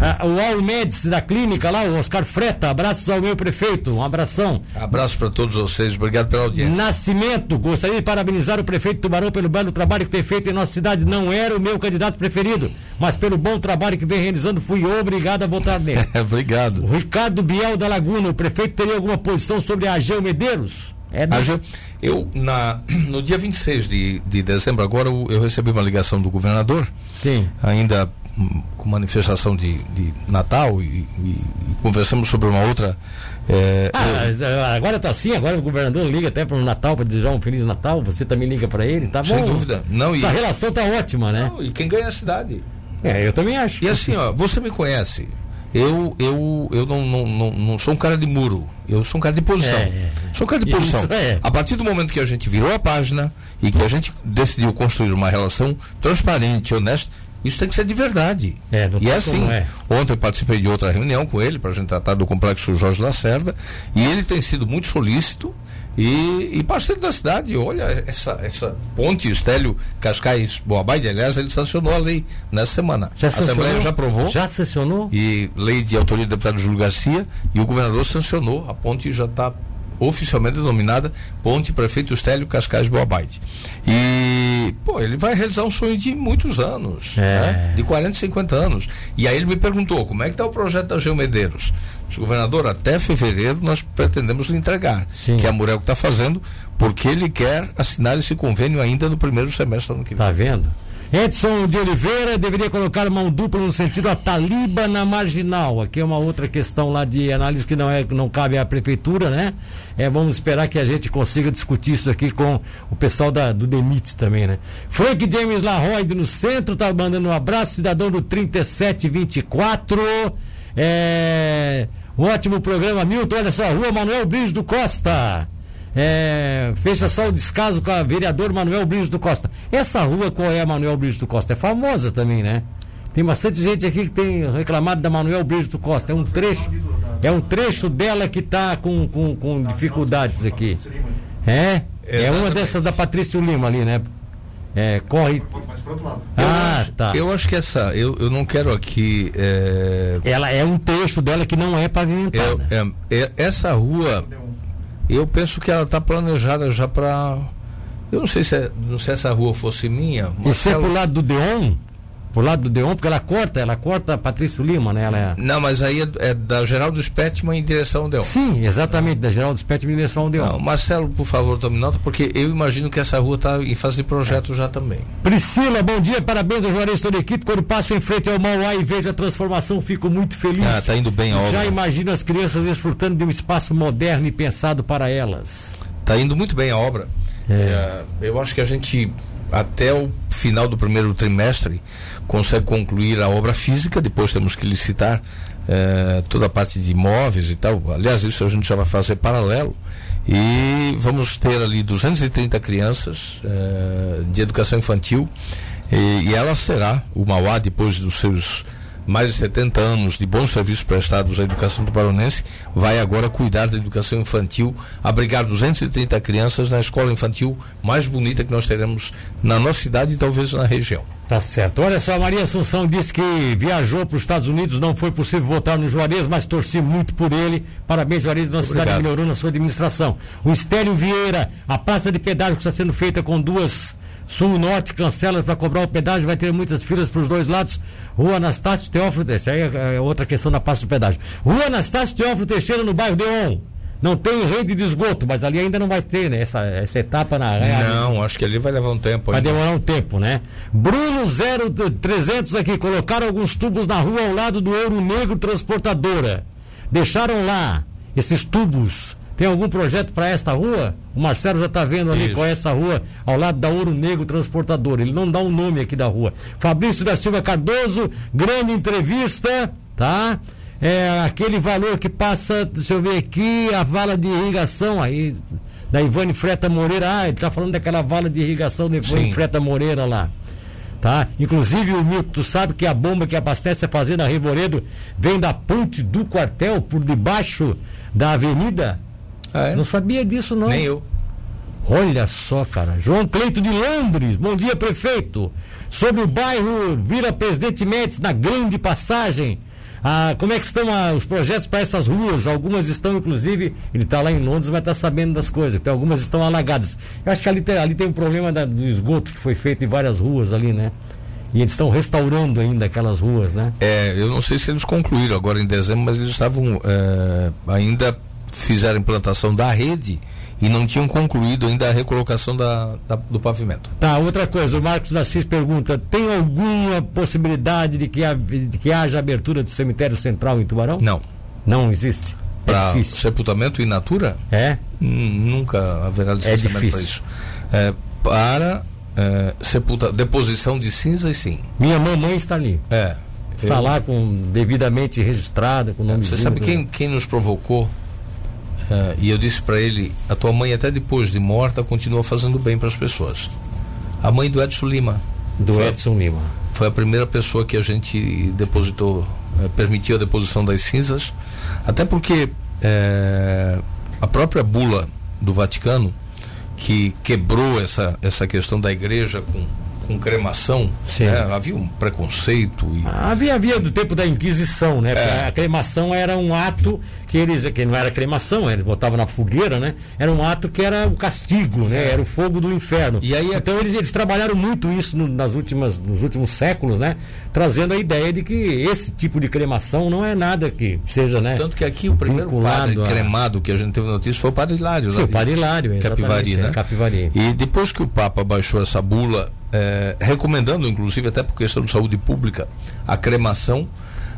Ah, o Almedes da clínica lá, o Oscar Freta, abraços ao meu prefeito, um abração. Abraço para todos vocês, obrigado pela audiência. Nascimento, gostaria de parabenizar o prefeito Tubarão pelo belo trabalho que tem feito em nossa cidade. Não era o meu candidato preferido, mas pelo bom trabalho que vem realizando, fui obrigado a votar nele. [laughs] obrigado. O Ricardo Biel da Laguna, o prefeito teria alguma posição sobre a Ageu Medeiros? É do... Eu, na, no dia 26 de, de dezembro, agora eu, eu recebi uma ligação do governador. Sim. Ainda hum, com manifestação de, de Natal e, e, e, conversamos sobre uma outra. É, ah, eu... agora está assim, agora o governador liga até para o Natal para desejar um Feliz Natal, você também liga para ele, tá bom? Sem dúvida. Não, Essa e... relação está ótima, né? Não, e quem ganha é a cidade. É, eu também acho. E assim, ó, você me conhece. Eu, eu, eu não, não, não, não sou um cara de muro, eu sou um cara de posição. É, é. Sou um cara de posição. É. A partir do momento que a gente virou a página e que a gente decidiu construir uma relação transparente, honesta, isso tem que ser de verdade. É, e é assim. É. Ontem eu participei de outra reunião com ele para a gente tratar do complexo Jorge Lacerda e ele tem sido muito solícito e, e parceiro da cidade. Olha, essa, essa ponte Estélio Cascais Boabaide, aliás, ele sancionou a lei nessa semana. Já a Assembleia já aprovou. Já sancionou? E lei de autoria do deputado Júlio Garcia e o governador sancionou. A ponte já está oficialmente denominada Ponte Prefeito Estélio Cascais Boabaide. E, pô, ele vai realizar um sonho de muitos anos, é. né? de 40, 50 anos. E aí ele me perguntou, como é que está o projeto da Geomedeiros? governador, até fevereiro nós pretendemos lhe entregar, Sim. que a Murel está fazendo, porque ele quer assinar esse convênio ainda no primeiro semestre do ano que vem. Está vendo? Edson de Oliveira deveria colocar mão dupla no sentido a taliba na marginal. Aqui é uma outra questão lá de análise que não, é, não cabe à prefeitura, né? É, vamos esperar que a gente consiga discutir isso aqui com o pessoal da, do DENIT também, né? Frank James Larroide no centro, tá mandando um abraço, cidadão do 3724. É, um ótimo programa, Milton. Olha só, Rua Manuel Brilho do Costa. É, fecha só o descaso com a vereador Manuel Brilhos do Costa. Essa rua, qual é a Manuel Brilhos do Costa? É famosa também, né? Tem bastante gente aqui que tem reclamado da Manuel Brilhos do Costa. É um trecho, é um trecho dela que está com, com, com dificuldades aqui. É? É uma dessas da Patrício Lima ali, né? É, corre. Mas outro lado. Ah, eu tá. Eu acho que essa. Eu, eu não quero aqui. É... Ela é um trecho dela que não é pavimentada. É, é, essa rua eu penso que ela está planejada já para Eu não sei se, é, não sei se essa rua fosse minha. Marcelo... Isso é pro lado do Deon? Pro lado do Deon, porque ela corta, ela corta Patrício Lima, né? Ela é... Não, mas aí é, é da Geraldo Spettman em direção ao Deon. Sim, exatamente, da Geraldo Spettman em direção ao Deon. Não, Marcelo, por favor, tome nota, porque eu imagino que essa rua está em fase de projeto é. já também. Priscila, bom dia, parabéns ao Juarez toda a equipe. Quando passo em frente ao Mauá e vejo a transformação, fico muito feliz. Ah, tá indo bem a obra. Já imagino as crianças desfrutando de um espaço moderno e pensado para elas. Tá indo muito bem a obra. É. É, eu acho que a gente até o final do primeiro trimestre consegue concluir a obra física, depois temos que licitar eh, toda a parte de imóveis e tal. Aliás, isso a gente já vai fazer paralelo. E vamos ter ali 230 crianças eh, de educação infantil e, e ela será, o Mauá, depois dos seus mais de 70 anos de bons serviços prestados à educação do Paronense, vai agora cuidar da educação infantil, abrigar 230 crianças na escola infantil mais bonita que nós teremos na nossa cidade e talvez na região. Tá certo. Olha só, a Maria Assunção disse que viajou para os Estados Unidos, não foi possível votar no Juarez, mas torci muito por ele. Parabéns, Juarez, nossa Obrigado. cidade melhorou na sua administração. O Estélio Vieira, a praça de pedágio que está sendo feita com duas Sul-Norte cancela para cobrar o pedágio, vai ter muitas filas para os dois lados. Rua Anastácio Teófilo, essa aí é, é outra questão da praça do pedágio. Rua Anastácio Teófilo Teixeira, no bairro Deon. Não tem rede de esgoto, mas ali ainda não vai ter, né? Essa, essa etapa na Não, acho que ali vai levar um tempo. Vai ainda. demorar um tempo, né? Bruno 0300 aqui, colocaram alguns tubos na rua ao lado do Ouro Negro Transportadora. Deixaram lá esses tubos tem algum projeto para esta rua? O Marcelo já está vendo ali Isso. qual é essa rua, ao lado da Ouro Negro Transportador. Ele não dá o um nome aqui da rua. Fabrício da Silva Cardoso, grande entrevista, tá? É aquele valor que passa, deixa eu ver aqui, a vala de irrigação aí, da Ivane Freta Moreira. Ah, ele está falando daquela vala de irrigação da Ivane Sim. Freta Moreira lá. Tá? Inclusive o Milton, tu sabe que a bomba que abastece a fazenda Revoredo vem da ponte do quartel por debaixo da avenida? Ah, é? Não sabia disso, não. Nem eu. Olha só, cara. João Cleito de Londres, bom dia, prefeito. Sobre o bairro Vila Presidente Médici, na grande passagem. Ah, como é que estão ah, os projetos para essas ruas? Algumas estão, inclusive, ele está lá em Londres, mas está sabendo das coisas. Então, algumas estão alagadas. Eu acho que ali tem, ali tem um problema da, do esgoto que foi feito em várias ruas ali, né? E eles estão restaurando ainda aquelas ruas, né? É, eu não sei se eles concluíram agora em dezembro, mas eles estavam é, ainda fizeram implantação da rede e não tinham concluído ainda a recolocação da, da, do pavimento. Tá, outra coisa, o Marcos Assis pergunta: tem alguma possibilidade de que, ha, de que haja abertura do cemitério central em Tubarão? Não. Não existe? É para sepultamento in natura? É? Nunca haverá licenciamento é para isso. É, para é, sepulta, deposição de cinzas, sim. Minha mamãe está ali. É. Está eu... lá com devidamente registrada, com nome Você sabe quem, quem nos provocou Uh, e eu disse para ele: a tua mãe, até depois de morta, continua fazendo bem para as pessoas. A mãe do Edson Lima. Do foi, Edson Lima. Foi a primeira pessoa que a gente depositou, uh, permitiu a deposição das cinzas, até porque uh, a própria bula do Vaticano, que quebrou essa, essa questão da igreja com com cremação, né? havia um preconceito. E... Havia, havia do tempo da Inquisição, né? É. A cremação era um ato que eles, que não era cremação, eles botavam na fogueira, né? Era um ato que era o castigo, né? É. Era o fogo do inferno. E aí, então eles, eles trabalharam muito isso no, nas últimas, nos últimos séculos, né? Trazendo a ideia de que esse tipo de cremação não é nada que seja, né? Tanto que aqui o primeiro padre a... cremado que a gente teve notícia foi o padre Hilário. Sim, o padre Hilário, Capivari, né? É, Capivari. E depois que o Papa baixou essa bula é, recomendando, inclusive, até por questão de saúde pública, a cremação,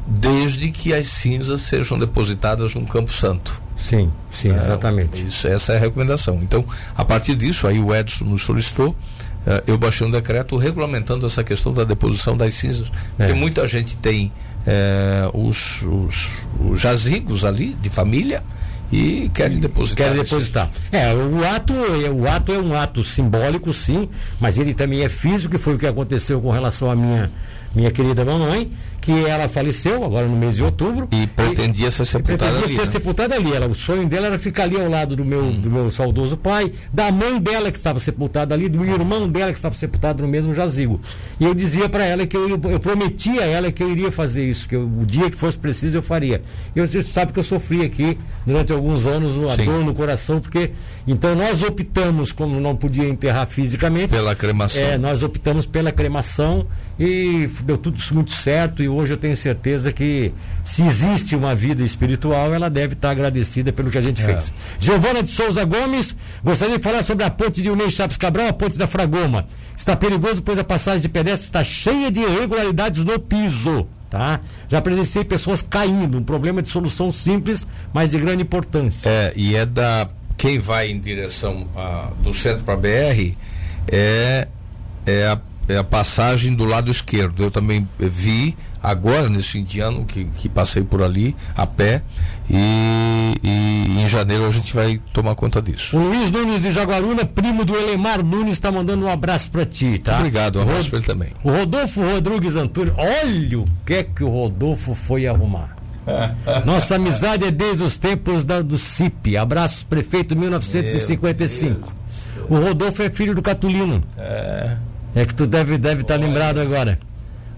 desde que as cinzas sejam depositadas no Campo Santo. Sim, sim, é, exatamente. Isso, essa é a recomendação. Então, a partir disso, aí o Edson nos solicitou, é, eu baixei um decreto regulamentando essa questão da deposição das cinzas, porque é. muita gente tem é, os, os, os jazigos ali de família e querem depositar. Querem depositar. É, o ato, é, o ato é um ato simbólico, sim, mas ele também é físico, que foi o que aconteceu com relação à minha, minha querida mamãe, que ela faleceu agora no mês de outubro. E pretendia ser sepultada pretendia ali. ser né? sepultada ali. Ela, o sonho dela era ficar ali ao lado do meu, hum. do meu saudoso pai, da mãe dela que estava sepultada ali, do irmão dela que estava sepultado no mesmo jazigo. E eu dizia para ela que eu, eu prometia a ela que eu iria fazer isso, que eu, o dia que fosse preciso eu faria. Eu, você sabe que eu sofri aqui durante alguns anos a dor no coração, porque então nós optamos, como não podia enterrar fisicamente. Pela cremação. É, nós optamos pela cremação e deu tudo muito certo e hoje eu tenho certeza que se existe uma vida espiritual, ela deve estar agradecida pelo que a gente é. fez. Giovana de Souza Gomes, gostaria de falar sobre a ponte de Unei Chaves Cabral, a ponte da Fragoma. Está perigoso, pois a passagem de pedestres está cheia de irregularidades no piso. Tá? Já presenciei pessoas caindo, um problema de solução simples, mas de grande importância. É, e é da quem vai em direção a, do centro para a BR é é a, é a passagem do lado esquerdo. Eu também vi agora nesse fim de ano que, que passei por ali a pé e, e, em janeiro a gente vai tomar conta disso. O Luiz Nunes de Jaguaruna, primo do Elemar Nunes, está mandando um abraço para ti, tá? Obrigado, um abraço para ele também. O Rodolfo Rodrigues Antônio, olha o que é que o Rodolfo foi arrumar. [laughs] Nossa amizade é desde os tempos da, do CIP. Abraços, prefeito 1955. O Rodolfo é filho do Catulino. É. É que tu deve estar deve tá lembrado agora.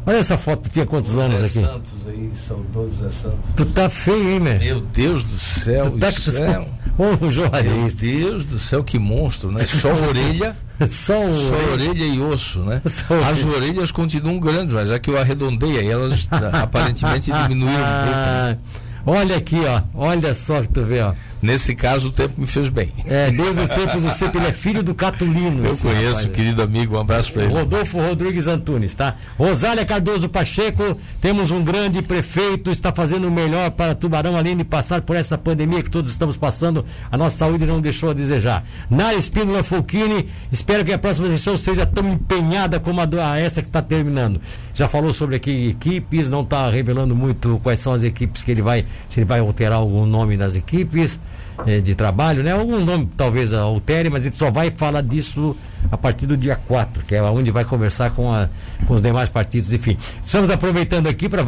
Olha essa foto, tu tinha quantos anos aqui? Santos aí, saudoso Zé Santos. Tu tá feio, hein, meu? Meu Deus do céu, tu tá que tu céu. [laughs] Ô, jornalista. Meu Deus do céu, que monstro, né? [laughs] Só orelha. [laughs] Só, só orelha e osso, né? [laughs] Só As orelhas continuam grandes, mas que eu arredondei aí, elas [laughs] aparentemente diminuíram um pouco. Né? Olha aqui, ó. Olha só que tu vê, ó. Nesse caso, o tempo me fez bem. É, desde o tempo do CEP, ele é filho do Catulino. Eu conheço, rapaz. querido amigo, um abraço para ele. Rodolfo Rodrigues Antunes, tá? Rosália Cardoso Pacheco, temos um grande prefeito, está fazendo o melhor para Tubarão, além de passar por essa pandemia que todos estamos passando, a nossa saúde não deixou a desejar. Nara Espínola Folchini, espero que a próxima gestão seja tão empenhada como a, a essa que está terminando. Já falou sobre aqui equipes, não está revelando muito quais são as equipes que ele vai, se ele vai alterar algum nome das equipes eh, de trabalho, né? Algum nome talvez altere, mas ele só vai falar disso a partir do dia 4, que é onde vai conversar com, a, com os demais partidos, enfim. Estamos aproveitando aqui para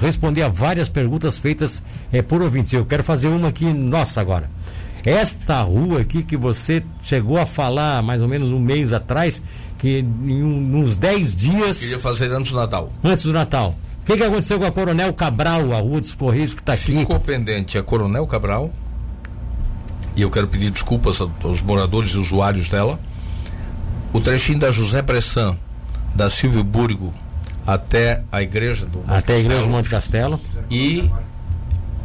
responder a várias perguntas feitas eh, por ouvintes. Eu quero fazer uma aqui, nossa, agora. Esta rua aqui que você chegou a falar mais ou menos um mês atrás, que em um, uns 10 dias. Queria fazer antes do Natal. Antes do Natal. O que, que aconteceu com a Coronel Cabral, a rua dos Correios que está aqui? Ficou pendente a Coronel Cabral, e eu quero pedir desculpas aos moradores e usuários dela. O trechinho da José Bressan, da Silvio Burgo, até a igreja do Monte Até Castelo, a igreja do Monte Castelo. E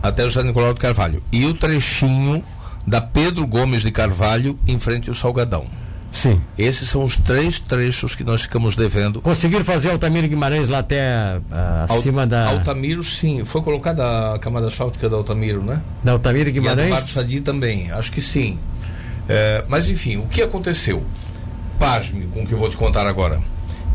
até o José Nicolau de Carvalho. E o trechinho da Pedro Gomes de Carvalho em frente ao Salgadão. Sim. Esses são os três trechos que nós ficamos devendo. Conseguiram fazer Altamiro Guimarães lá até uh, acima Al, da. Altamiro, sim. Foi colocada a camada asfáltica da Altamiro, né? Da Altamiro Guimarães? E a do Sadi também, acho que sim. É, mas enfim, o que aconteceu? Pasme com o que eu vou te contar agora.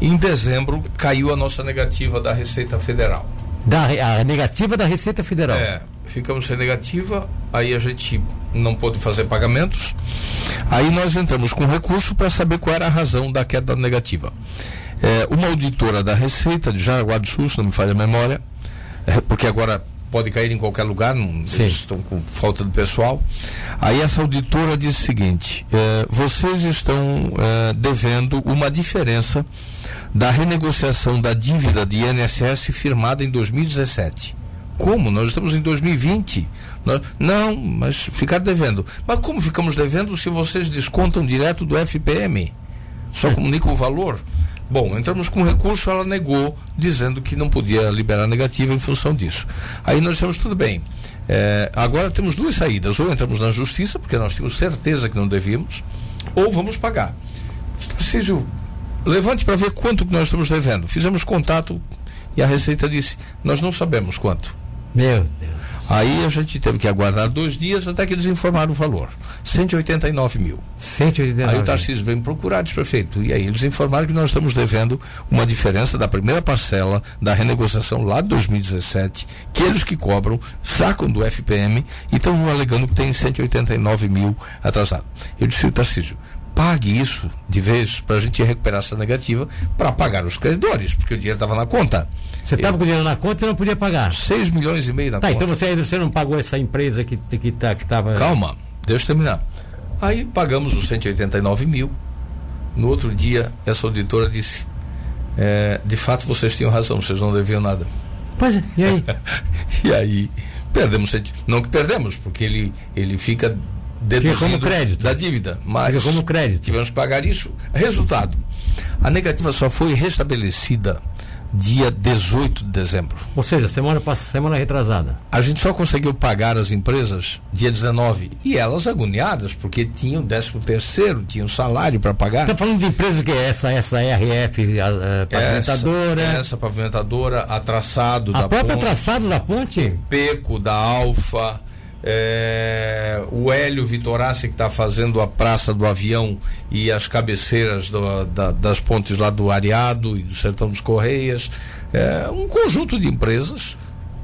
Em dezembro caiu a nossa negativa da Receita Federal. Da, a negativa da Receita Federal? É, ficamos sem negativa, aí a gente não pôde fazer pagamentos. Aí nós entramos com recurso para saber qual era a razão da queda negativa. É, uma auditora da Receita de Jaraguá do Sul, se não me falha a memória, é, porque agora pode cair em qualquer lugar, não, eles estão com falta de pessoal. Aí essa auditora disse o seguinte: é, vocês estão é, devendo uma diferença da renegociação da dívida de INSS firmada em 2017. Como? Nós estamos em 2020. Nós, não, mas ficar devendo. Mas como ficamos devendo se vocês descontam direto do FPM? Só é. comunicam o valor? Bom, entramos com recurso, ela negou, dizendo que não podia liberar negativa em função disso. Aí nós dissemos, tudo bem. É, agora temos duas saídas. Ou entramos na justiça, porque nós temos certeza que não devíamos, ou vamos pagar. Tarcísio, levante para ver quanto que nós estamos devendo. Fizemos contato e a Receita disse, nós não sabemos quanto. Meu Deus. Aí a gente teve que aguardar dois dias até que eles informaram o valor. 189 mil. 189 Aí o Tarcísio veio procurar, disse prefeito. E aí eles informaram que nós estamos devendo uma diferença da primeira parcela da renegociação lá de 2017, que eles que cobram, sacam do FPM e estão alegando que tem 189 mil atrasado. Eu disse, o Tarcísio, pague isso de vez para a gente recuperar essa negativa para pagar os credores, porque o dinheiro estava na conta. Você estava com o dinheiro na conta e não podia pagar? 6 milhões e meio na tá, conta. então você, você não pagou essa empresa que estava. Que, tá, que tava... Calma, deixa eu terminar. Aí pagamos os 189 mil. No outro dia, essa auditora disse: é, de fato vocês tinham razão, vocês não deviam nada. Pois é, e aí? [laughs] e aí, perdemos, não que perdemos, porque ele, ele fica deduzindo fica como crédito. da dívida. Mas fica como crédito. tivemos que pagar isso. Resultado: a negativa só foi restabelecida dia 18 de dezembro. Ou seja, semana passada, semana retrasada. A gente só conseguiu pagar as empresas dia 19 e elas agoniadas porque tinham 13 terceiro, tinham salário para pagar. Está falando de empresa que é essa, essa RF, a, a pavimentadora. Essa, essa pavimentadora, a traçado a da própria ponte, traçado da ponte? Peco da Alfa. É, o Hélio Vitorassi que está fazendo a Praça do Avião e as cabeceiras do, da, das pontes lá do Areado e do Sertão dos Correias. É, um conjunto de empresas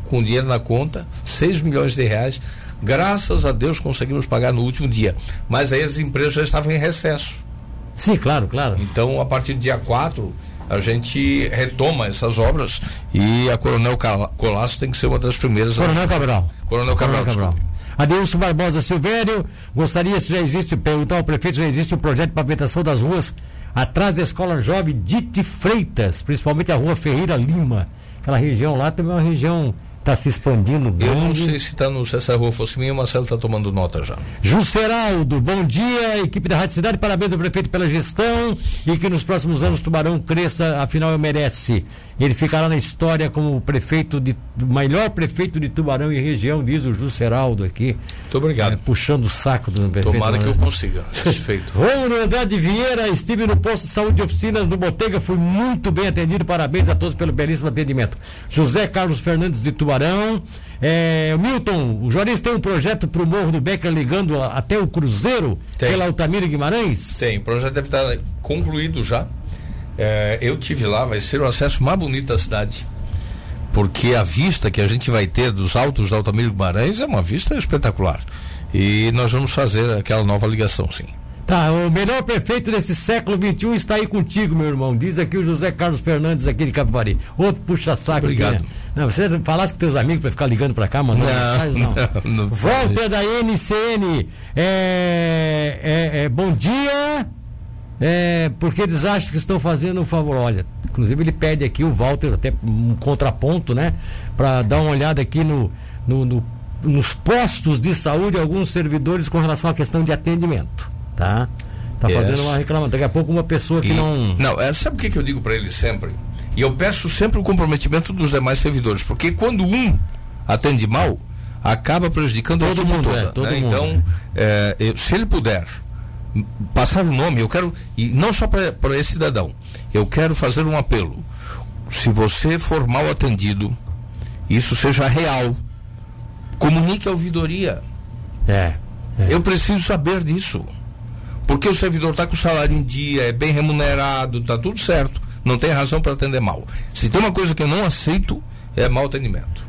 com dinheiro na conta, 6 milhões de reais. Graças a Deus conseguimos pagar no último dia. Mas aí as empresas já estavam em recesso. Sim, claro, claro. Então, a partir do dia 4, a gente retoma essas obras e a Coronel Colasso tem que ser uma das primeiras. Coronel Cabral. Coronel Cabral. Coronel Cabral. Adilson Barbosa Silvério, gostaria se já existe, perguntar ao prefeito se já existe um projeto de pavimentação das ruas atrás da escola jovem Dite Freitas, principalmente a rua Ferreira Lima. Aquela região lá também é uma região está se expandindo grande. Eu não sei se, tá no, se essa rua fosse minha, o Marcelo está tomando nota já. Jusceraldo, bom dia, equipe da Rádio Cidade, parabéns ao prefeito pela gestão e que nos próximos anos Tubarão cresça, afinal merece. Ele ficará na história como o prefeito de, melhor prefeito de Tubarão e região, diz o Jusceraldo aqui. Muito obrigado. É, puxando o saco do prefeito. Tomara que eu consiga. Perfeito. Romulo [laughs] Andrade Vieira, estive no posto de saúde de oficinas do Botega, fui muito bem atendido, parabéns a todos pelo belíssimo atendimento. José Carlos Fernandes de Tubarão. É, Milton, o Juarez tem um projeto para o Morro do Becker ligando a, até o Cruzeiro tem. pela Altamira Guimarães? Tem, o projeto deve estar concluído já. É, eu tive lá, vai ser o acesso mais bonito da cidade. Porque a vista que a gente vai ter dos altos da Altamiro Guimarães é uma vista espetacular. E nós vamos fazer aquela nova ligação, sim. Tá, o melhor prefeito desse século XXI está aí contigo, meu irmão. Diz aqui o José Carlos Fernandes, aqui de Capivari. Outro puxa-saco. Obrigado. Aqui, né? Não, você falasse com teus amigos para ficar ligando para cá, mano. Não, não. não, [laughs] não Volta da NCN. É, é, é, bom dia é, porque eles acham que estão fazendo um favor. Olha, inclusive ele pede aqui o Walter, até um contraponto, né? Para dar uma olhada aqui no, no, no, nos postos de saúde, alguns servidores com relação à questão de atendimento, tá? Tá yes. fazendo uma reclamação. Daqui a pouco uma pessoa que e, não. Não, é, sabe o que, que eu digo para ele sempre? E eu peço sempre o comprometimento dos demais servidores, porque quando um atende mal, acaba prejudicando todo mundo. Toda, é, todo né? mundo, então, é. É, se ele puder passar o nome, eu quero, e não só para esse cidadão, eu quero fazer um apelo. Se você for mal atendido, isso seja real, comunique a ouvidoria. É, é. Eu preciso saber disso. Porque o servidor está com o salário em dia, é bem remunerado, está tudo certo. Não tem razão para atender mal. Se tem uma coisa que eu não aceito, é mau atendimento.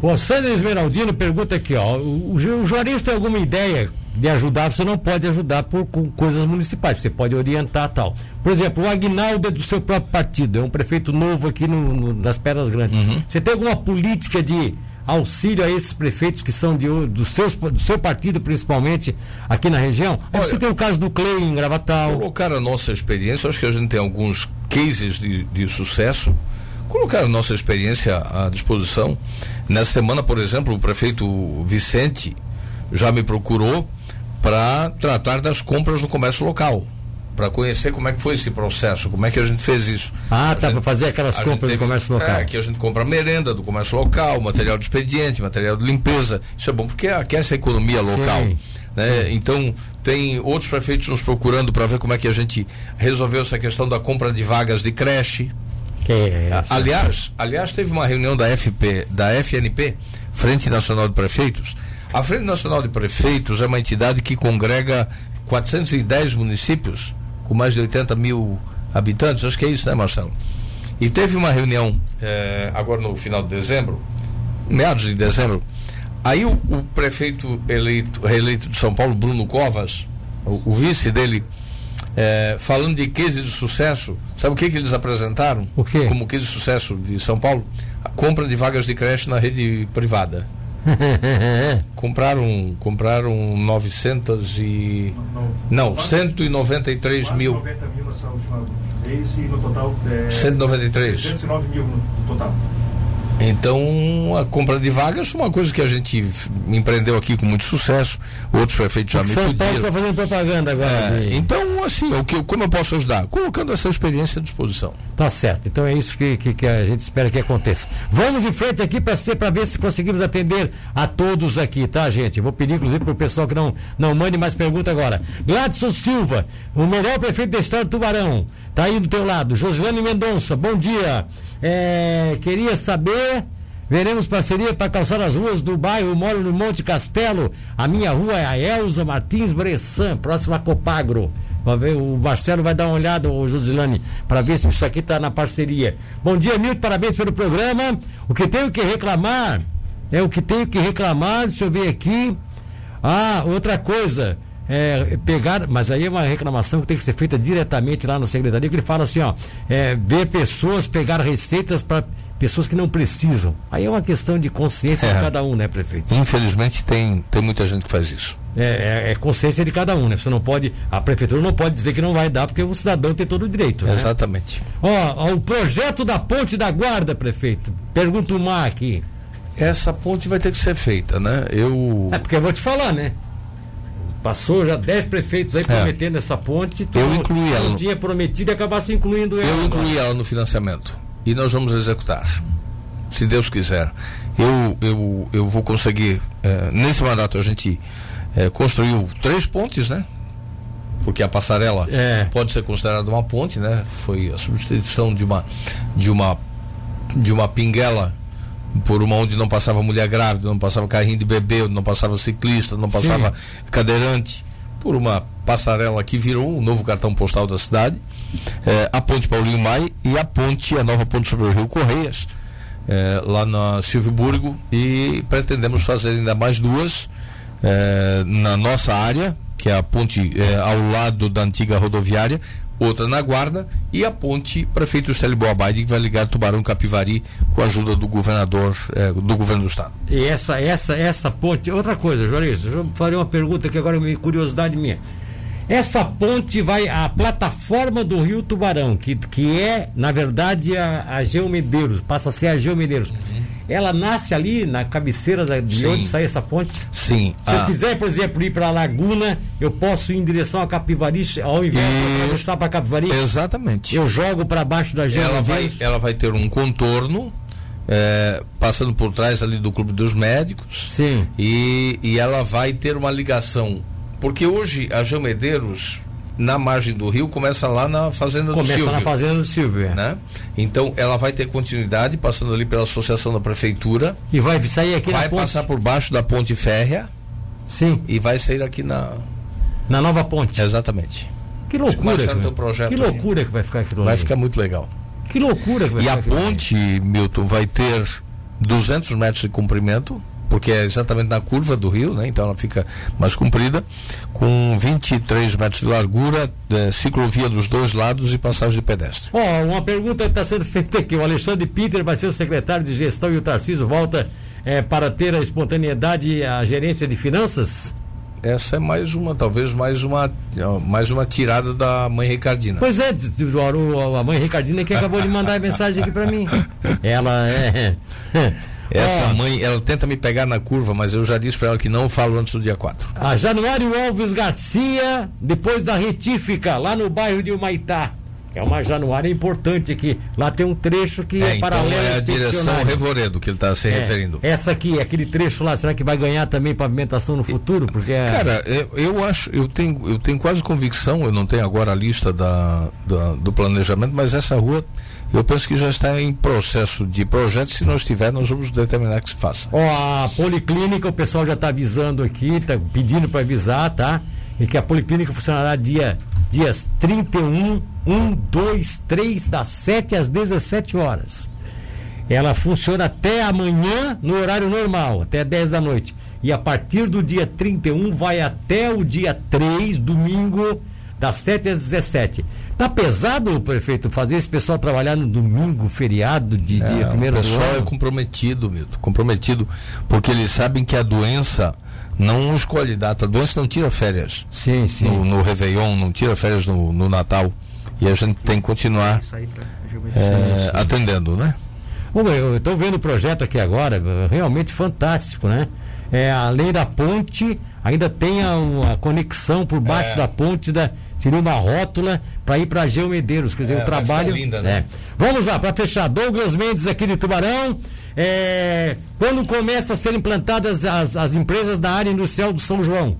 O Sandro Esmeraldino pergunta aqui, ó. O, o Juarez tem alguma ideia de ajudar, você não pode ajudar por com coisas municipais, você pode orientar tal. Por exemplo, o Agnaldo é do seu próprio partido, é um prefeito novo aqui no, no das Pedras Grandes. Uhum. Você tem alguma política de auxílio a esses prefeitos que são de, do, seus, do seu partido, principalmente aqui na região? Olha, você tem o caso do Clay em Gravatal. Colocar a nossa experiência, acho que a gente tem alguns cases de, de sucesso. Colocar a nossa experiência à disposição. Nessa semana, por exemplo, o prefeito Vicente já me procurou para tratar das compras no comércio local para conhecer como é que foi esse processo, como é que a gente fez isso. Ah, a tá, para fazer aquelas compras teve, do comércio local. É, que a gente compra merenda do comércio local, material de expediente, material de limpeza. Isso é bom porque aquece a economia local. Sim, né? Sim. Então, tem outros prefeitos nos procurando para ver como é que a gente resolveu essa questão da compra de vagas de creche. É aliás, aliás, teve uma reunião da FP, da FNP, Frente Nacional de Prefeitos, a Frente Nacional de Prefeitos é uma entidade que congrega 410 municípios com mais de 80 mil habitantes, acho que é isso, né, Marcelo? E teve uma reunião eh, agora no final de dezembro, meados de dezembro. Aí o, o prefeito eleito, reeleito de São Paulo, Bruno Covas, o, o vice dele, É, falando de case de sucesso, sabe o que, que eles apresentaram? O quê? Como case de sucesso de São Paulo? A compra de vagas de creche na rede privada. [laughs] compraram, compraram 900 e. Não, 193 mil. 90 mil nessa última vez e no total. É, 193. 309 mil no total. Então, a compra de vagas foi uma coisa que a gente empreendeu aqui com muito sucesso. Outros prefeitos já me São. Paulo está fazendo propaganda agora. É, então, assim, o que, como eu posso ajudar? Colocando essa experiência à disposição. Tá certo. Então é isso que, que, que a gente espera que aconteça. Vamos em frente aqui para ver se conseguimos atender a todos aqui, tá, gente? Vou pedir inclusive para o pessoal que não não mande mais pergunta agora. Gladson Silva, o melhor prefeito da história do Tubarão, tá aí do teu lado. Josilane Mendonça, bom dia. É, queria saber Veremos parceria para calçar as ruas do bairro. Moro no Monte Castelo. A minha rua é a Elza Martins Bressan, próxima a Copagro. Ver, o Marcelo vai dar uma olhada, o Josilane, para ver se isso aqui está na parceria. Bom dia, Milton, parabéns pelo programa. O que tenho que reclamar é o que tenho que reclamar. Deixa eu ver aqui. Ah, outra coisa. É, pegar, mas aí é uma reclamação que tem que ser feita diretamente lá na secretaria, que ele fala assim, ó, é, ver pessoas pegar receitas para pessoas que não precisam. Aí é uma questão de consciência de É. cada um, né, prefeito? Infelizmente, tem, tem muita gente que faz isso. É, é- é consciência de cada um, né? Você não pode, a prefeitura não pode dizer que não vai dar, porque o cidadão tem todo o direito. Né? Exatamente. Ó, ó, o projeto da ponte da guarda, prefeito. Pergunta o Mar aqui. Essa ponte vai ter que ser feita, né? Eu. É porque eu vou te falar, né? Passou já 10 prefeitos aí prometendo essa ponte. tu É. Eu incluí ela tinha prometido e acabasse incluindo ela. Eu incluí ela no financiamento. E nós vamos executar. Se Deus quiser. Eu, eu, eu vou conseguir. eh, nesse mandato a gente eh, construiu três pontes, né? Porque a passarela É. pode ser considerada uma ponte, né? Foi a substituição de uma de uma de uma pinguela por uma onde não passava mulher grávida, não passava carrinho de bebê, não passava ciclista, não passava cadeirante, por uma passarela que virou um novo cartão postal da cidade, eh, a ponte Paulinho Mai e a ponte, a nova ponte sobre o Rio Correias, eh, lá na Silviburgo, e pretendemos fazer ainda mais duas eh, na nossa área, que é a ponte ao lado da antiga rodoviária, outra na Guarda e a ponte Prefeito Estélio Boabide, que vai ligar Tubarão Capivari com a ajuda do governador, eh, do governo do estado. E essa, essa, essa ponte. Outra coisa, Juarez, eu fazer uma pergunta que agora é uma curiosidade minha. Essa ponte vai à plataforma do Rio Tubarão, que, que é, na verdade, a, a Geomedeiros, passa a ser a Geomedeiros. Ela nasce ali na cabeceira da, de Sim. onde sai essa ponte? Sim. Se eu a- quiser, por exemplo, ir para a Laguna, eu posso ir em direção a Capivari, ao invés de atravessar para Capivari, Exatamente. eu jogo para baixo da ela vai, ela vai ter um contorno eh, passando por trás ali do Clube dos Médicos Sim. e, e ela vai ter uma ligação porque hoje a Geomedeiros na margem do rio começa lá na fazenda do Começa Silvio na fazenda do Silvio. é. né? Então ela vai ter continuidade passando ali pela associação da prefeitura E vai sair aqui vai passar por baixo da ponte férrea Sim, e vai sair aqui na na nova ponte. exatamente Que loucura. Que- que aí. loucura que vai ficar aquilo vai ali. ficar muito legal Que loucura que vai E ficar a aquilo ali. ponte, Milton, vai ter 200 metros de comprimento, porque é exatamente na curva do rio, né? Então ela fica mais comprida, com 23 metros de largura, eh, ciclovia dos dois lados e passagem de pedestre. Ó, uma pergunta está sendo [laughs] feita aqui. O Alexandre Peter vai ser o secretário de gestão e o Tarcísio volta eh, para ter a espontaneidade e a gerência de finanças? Essa é mais uma, talvez mais uma, mais uma tirada da mãe Ricardina. Pois é, a mãe Ricardina que acabou de mandar a mensagem aqui para mim. [laughs] Ela é. Essa Ó, mãe, ela tenta me pegar na curva, mas eu já disse para ela que não falo antes do dia 4. A Januário Alves Garcia, depois da retífica, lá no bairro de Humaitá. É uma Januária importante aqui. Lá tem um trecho que é, É, então paralelo é a direção. Revoredo que ele está se É, referindo. Essa aqui, aquele trecho lá, será que vai ganhar também pavimentação no futuro? Porque é- Cara, eu, eu acho, eu tenho, eu tenho quase convicção, eu não tenho agora a lista da, da- do planejamento, mas essa rua eu penso que já está em processo de projeto. Se não estiver, nós vamos determinar que se faça. Ó, a policlínica, o pessoal já está avisando aqui, está pedindo para avisar, tá? E que a policlínica funcionará dia, dias 31, 1, 2, 3, das 7 às 17 horas. Ela funciona até amanhã no horário normal, até 10 da noite. E a partir do dia 31 vai até o dia 3, domingo, das 7 às 17. Tá pesado, prefeito, fazer esse pessoal trabalhar no domingo, feriado de é, dia primeiro O pessoal é comprometido, Milton, comprometido, porque eles sabem que a doença não escolhe data, a doença não tira férias. Sim, sim. No, no Réveillon, não tira férias no, no Natal. E a gente tem que continuar é, atendendo, né? Bom, eu estou vendo o projeto aqui agora, realmente fantástico, né? É, além da ponte, ainda tem a, uma conexão por baixo é. da ponte da seria uma rótula para ir para Geomedeiros, quer dizer, é, o trabalho. Linda, né? É. Vamos lá, para fechar, Douglas Mendes aqui de Tubarão. É, quando começa a ser implantadas as, as empresas da área industrial do São João?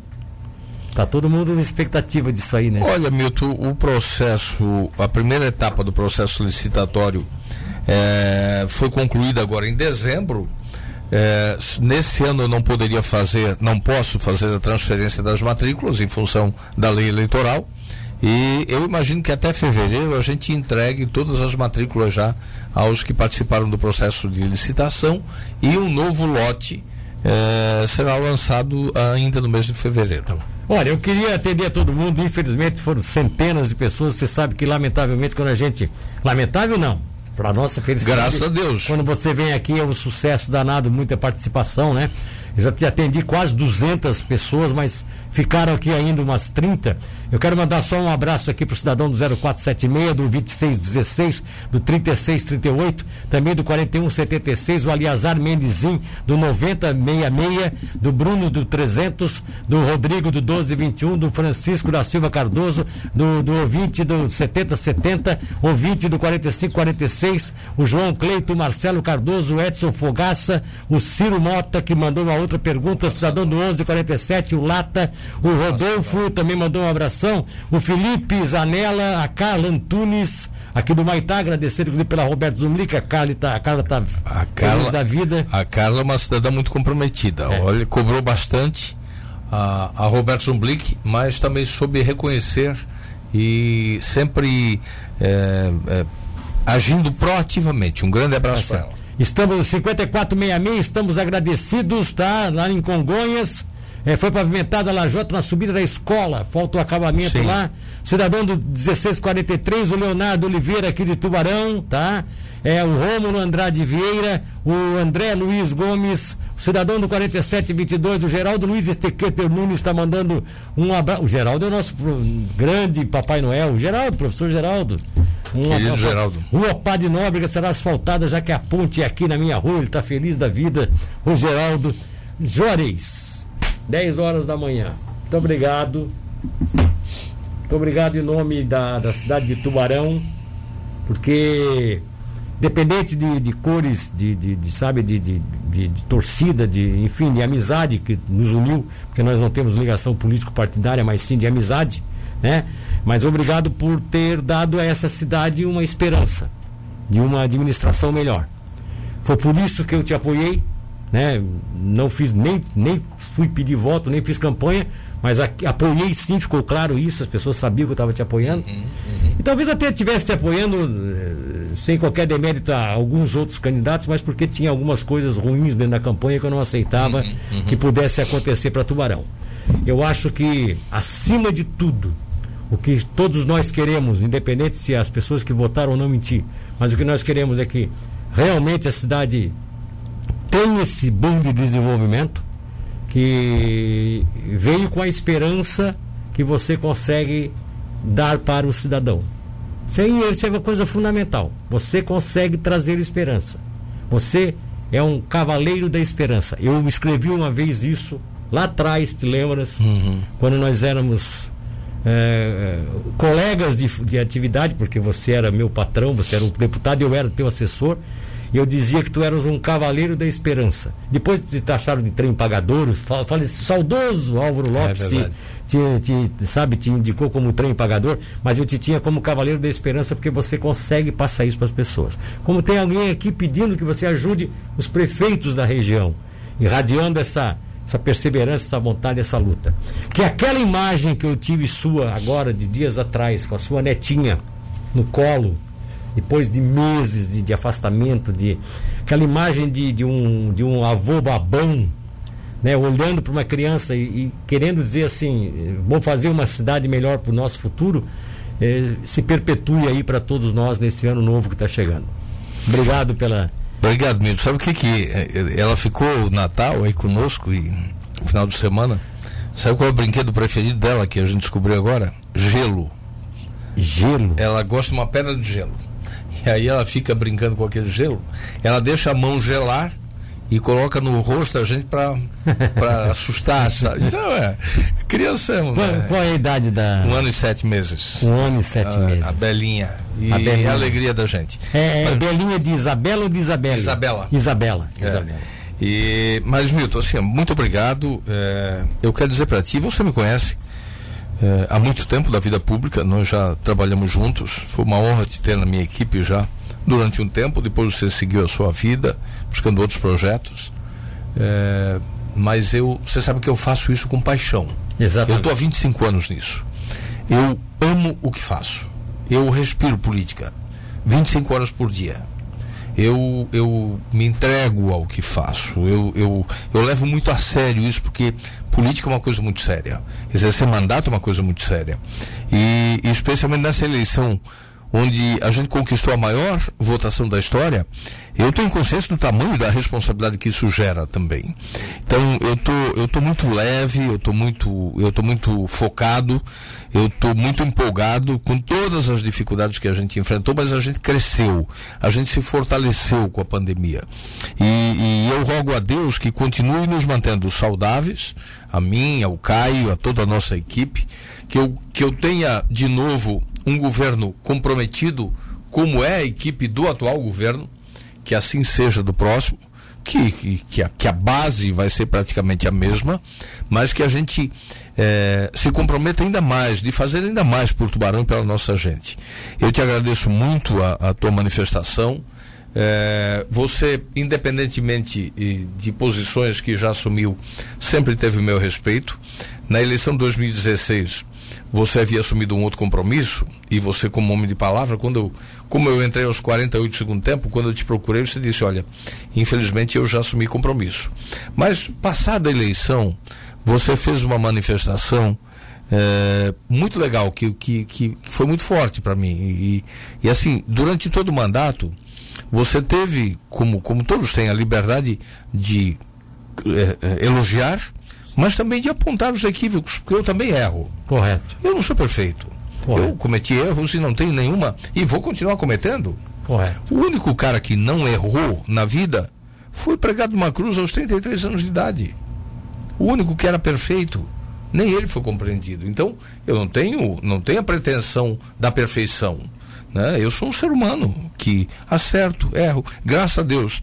Tá todo mundo na expectativa disso aí, né? Olha, Milton, o processo, a primeira etapa do processo licitatório é, foi concluída agora em dezembro. É, nesse ano eu não poderia fazer, não posso fazer a transferência das matrículas em função da lei eleitoral. E eu imagino que até fevereiro a gente entregue todas as matrículas já aos que participaram do processo de licitação e um novo lote é, será lançado ainda no mês de fevereiro. Tá Olha, eu queria atender a todo mundo, infelizmente foram centenas de pessoas, você sabe que lamentavelmente quando a gente. Lamentável não, para nossa felicidade. Graças a Deus. Quando você vem aqui é um sucesso danado, muita participação, né? Eu já te atendi quase 200 pessoas, mas ficaram aqui ainda umas 30. Eu quero mandar só um abraço aqui para o cidadão do 0476, do 2616, do 3638, também do 4176, o Aliazar Mendezim, do 9066, do Bruno do 300, do Rodrigo do 1221, do Francisco da Silva Cardoso, do, do ouvinte do 7070, ouvinte do 4546, o João Cleito, Marcelo Cardoso, o Edson Fogaça, o Ciro Mota, que mandou uma outra pergunta, cidadão do 1147, o Lata, o Rodolfo também mandou um abração. O Felipe Zanella, a Carla Antunes, aqui do Maitá, agradecer pela Roberto Zumlica, a Carla tá, a Carla tá a Carla, da vida. A Carla é uma cidadã muito comprometida. É. Olha, cobrou bastante a, a Roberto Zumblick, mas também soube reconhecer e sempre é, é, agindo proativamente. Um grande abraço tá para ela. Estamos no 5466, estamos agradecidos, tá? Lá em Congonhas. É, foi pavimentada a lajota na subida da escola, falta o acabamento Sim. lá. Cidadão do 1643, o Leonardo Oliveira aqui de Tubarão, tá? É o Rômulo Andrade Vieira, o André Luiz Gomes, o cidadão do 4722, o Geraldo Luiz Estequeter Nunes está mandando um abraço. O Geraldo é o nosso grande Papai Noel. O Geraldo, professor Geraldo. Um Querido Geraldo. Rua Padre Nóbrega será asfaltada, já que a ponte é aqui na minha rua, ele está feliz da vida. O Geraldo Juarez. 10 horas da manhã. Muito obrigado. Muito obrigado em nome da, da cidade de Tubarão, porque dependente de, de cores, de, de, de sabe, de, de, torcida, de, enfim, de amizade que nos uniu, porque nós não temos ligação político-partidária, mas sim de amizade, né? Mas obrigado por ter dado a essa cidade uma esperança de uma administração melhor. Foi por isso que eu te apoiei, né? Não fiz nem, nem fui pedir voto, nem fiz campanha, mas a, apoiei sim, ficou claro isso, as pessoas sabiam que eu estava te apoiando. Uhum, uhum. E talvez até estivesse te apoiando eh, sem qualquer demérito a alguns outros candidatos, mas porque tinha algumas coisas ruins dentro da campanha que eu não aceitava uhum, uhum. que pudesse acontecer para Tubarão. Eu acho que, acima de tudo, o que todos nós queremos, independente se as pessoas que votaram ou não mentir, mas o que nós queremos é que realmente a cidade tem esse boom de desenvolvimento que veio com a esperança que você consegue dar para o cidadão. Isso aí isso é uma coisa fundamental. Você consegue trazer esperança. Você é um cavaleiro da esperança. Eu escrevi uma vez isso lá atrás, te lembras? Uhum. Quando nós éramos é, colegas de, de atividade, porque você era meu patrão, você era o deputado e eu era teu assessor. E eu dizia que tu eras um cavaleiro da esperança. Depois te taxaram de trem pagador, falei, saudoso Álvaro é Lopes, é te, te, te, sabe, te indicou como trem pagador, mas eu te tinha como cavaleiro da esperança porque você consegue passar isso para as pessoas. Como tem alguém aqui pedindo que você ajude os prefeitos da região, irradiando essa, essa perseverança, essa vontade, essa luta. Que aquela imagem que eu tive sua agora, de dias atrás, com a sua netinha no colo, depois de meses de, de afastamento, de aquela imagem de, de, um, de um avô babão, né, olhando para uma criança e, e, querendo dizer assim, vou fazer uma cidade melhor para o nosso futuro, eh, se perpetue aí para todos nós nesse ano novo que está chegando. Obrigado pela. Obrigado, Milton. Sabe o que que eh, ela ficou o Natal aí conosco e no final de semana? Sabe qual é o brinquedo preferido dela que a gente descobriu agora? Gelo. Gelo? Ela gosta de uma pedra de gelo. E aí ela fica brincando com aquele gelo. Ela deixa a mão gelar e coloca no rosto a gente para [laughs] assustar, sabe? Então, é, criança é qual, é, qual, é a idade da. Um ano e sete meses. Um ano e sete a, meses. A Belinha. E a, Belinha. a alegria da gente. É, é mas, Belinha de Isabela ou de Isabela? Isabela. Isabela. É. Isabela. E, mas, Milton, assim, muito obrigado. É, eu quero dizer para ti, você me conhece é, há muito tempo da vida pública, nós já trabalhamos juntos. Foi uma honra te ter na minha equipe já durante um tempo, depois você seguiu a sua vida, buscando outros projetos. É, mas eu, você sabe que eu faço isso com paixão. Exatamente. Eu estou há 25 anos nisso. Eu amo o que faço. Eu respiro política 25 horas por dia. Eu, eu me entrego ao que faço. Eu, eu, eu levo muito a sério isso, porque política é uma coisa muito séria. Exercer mandato é uma coisa muito séria. E, e especialmente nessa eleição onde a gente conquistou a maior votação da história, eu tenho consciência do tamanho da responsabilidade que isso gera também. Então eu tô, eu tô muito leve, eu tô muito, eu tô muito focado, eu tô muito empolgado com todas as dificuldades que a gente enfrentou, mas a gente cresceu, a gente se fortaleceu com a pandemia. E, e eu rogo a Deus que continue nos mantendo saudáveis, a mim, ao Caio, a toda a nossa equipe, que eu, que eu tenha de novo um governo comprometido, como é a equipe do atual governo, que assim seja do próximo, que, que, que, a, que a base vai ser praticamente a mesma, mas que a gente é, se comprometa ainda mais, de fazer ainda mais por Tubarão e pela nossa gente. Eu te agradeço muito a, a tua manifestação. É, você, independentemente de posições que já assumiu, sempre teve o meu respeito. Na eleição de 2016, você havia assumido um outro compromisso e você como homem de palavra, quando eu, como eu entrei aos 48 do segundo tempo, quando eu te procurei, você disse, olha, infelizmente eu já assumi compromisso. Mas passada a eleição, você fez uma manifestação é, muito legal, que, que, que foi muito forte para mim. E, e assim, durante todo o mandato, você teve, como, como todos têm, a liberdade de é, é, elogiar mas também de apontar os equívocos, porque eu também erro. Correto. Eu não sou perfeito. Correto. Eu cometi erros e não tenho nenhuma. E vou continuar cometendo. Correto. O único cara que não errou na vida foi pregado numa cruz aos 33 anos de idade. O único que era perfeito, nem ele foi compreendido. Então, eu não tenho, não tenho a pretensão da perfeição. Né? Eu sou um ser humano que acerto, erro. Graças a Deus,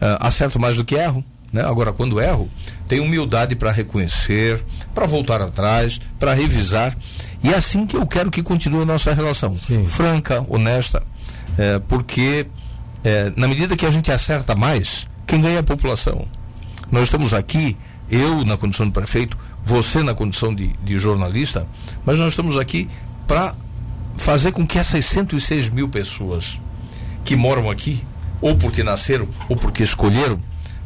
uh, acerto mais do que erro. Né? Agora, quando erro, tenho humildade para reconhecer, para voltar atrás, para revisar. E é assim que eu quero que continue a nossa relação. Sim. Franca, honesta, é, porque é, na medida que a gente acerta mais, quem ganha é a população. Nós estamos aqui, eu na condição de prefeito, você na condição de, de jornalista, mas nós estamos aqui para fazer com que essas 106 mil pessoas que moram aqui, ou porque nasceram, ou porque escolheram,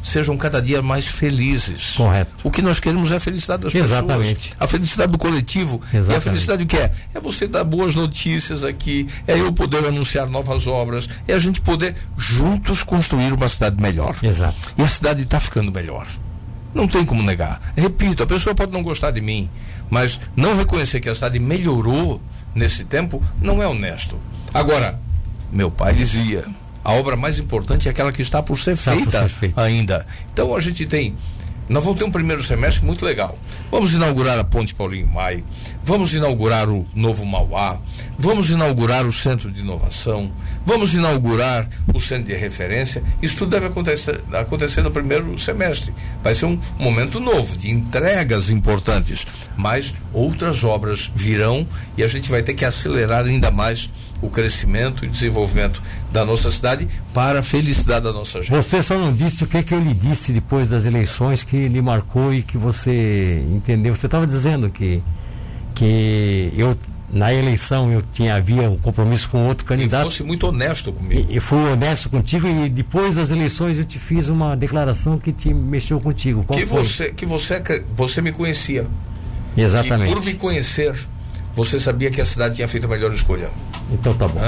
sejam cada dia mais felizes. Correto. O que nós queremos é a felicidade das Exatamente. pessoas. A felicidade do coletivo. Exatamente. E a felicidade o que é? É você dar boas notícias aqui, é eu poder anunciar novas obras, é a gente poder juntos construir uma cidade melhor. Exato. E a cidade está ficando melhor. Não tem como negar. Repito, a pessoa pode não gostar de mim, mas não reconhecer que a cidade melhorou nesse tempo não é honesto. Agora, meu pai dizia, a obra mais importante é aquela que está por ser, está feita, por ser feita ainda. Então a gente tem nós vamos ter um primeiro semestre muito legal. Vamos inaugurar a Ponte Paulinho Maia, vamos inaugurar o novo Mauá, vamos inaugurar o Centro de Inovação, vamos inaugurar o Centro de Referência. Isso tudo deve acontecer, acontecer no primeiro semestre. Vai ser um momento novo, de entregas importantes. Mas outras obras virão e a gente vai ter que acelerar ainda mais o crescimento e desenvolvimento da nossa cidade para a felicidade da nossa gente. Você só não disse o que, que eu lhe disse depois das eleições que lhe marcou e que você entendeu. Você estava dizendo que, que eu na eleição eu tinha havia um compromisso com outro candidato. E fosse muito honesto comigo. E, e fui honesto contigo e depois das eleições eu te fiz uma declaração que te mexeu contigo. Qual que foi? você que você você me conhecia. Exatamente. E por me conhecer, você sabia que a cidade tinha feito a melhor escolha. Então tá bom.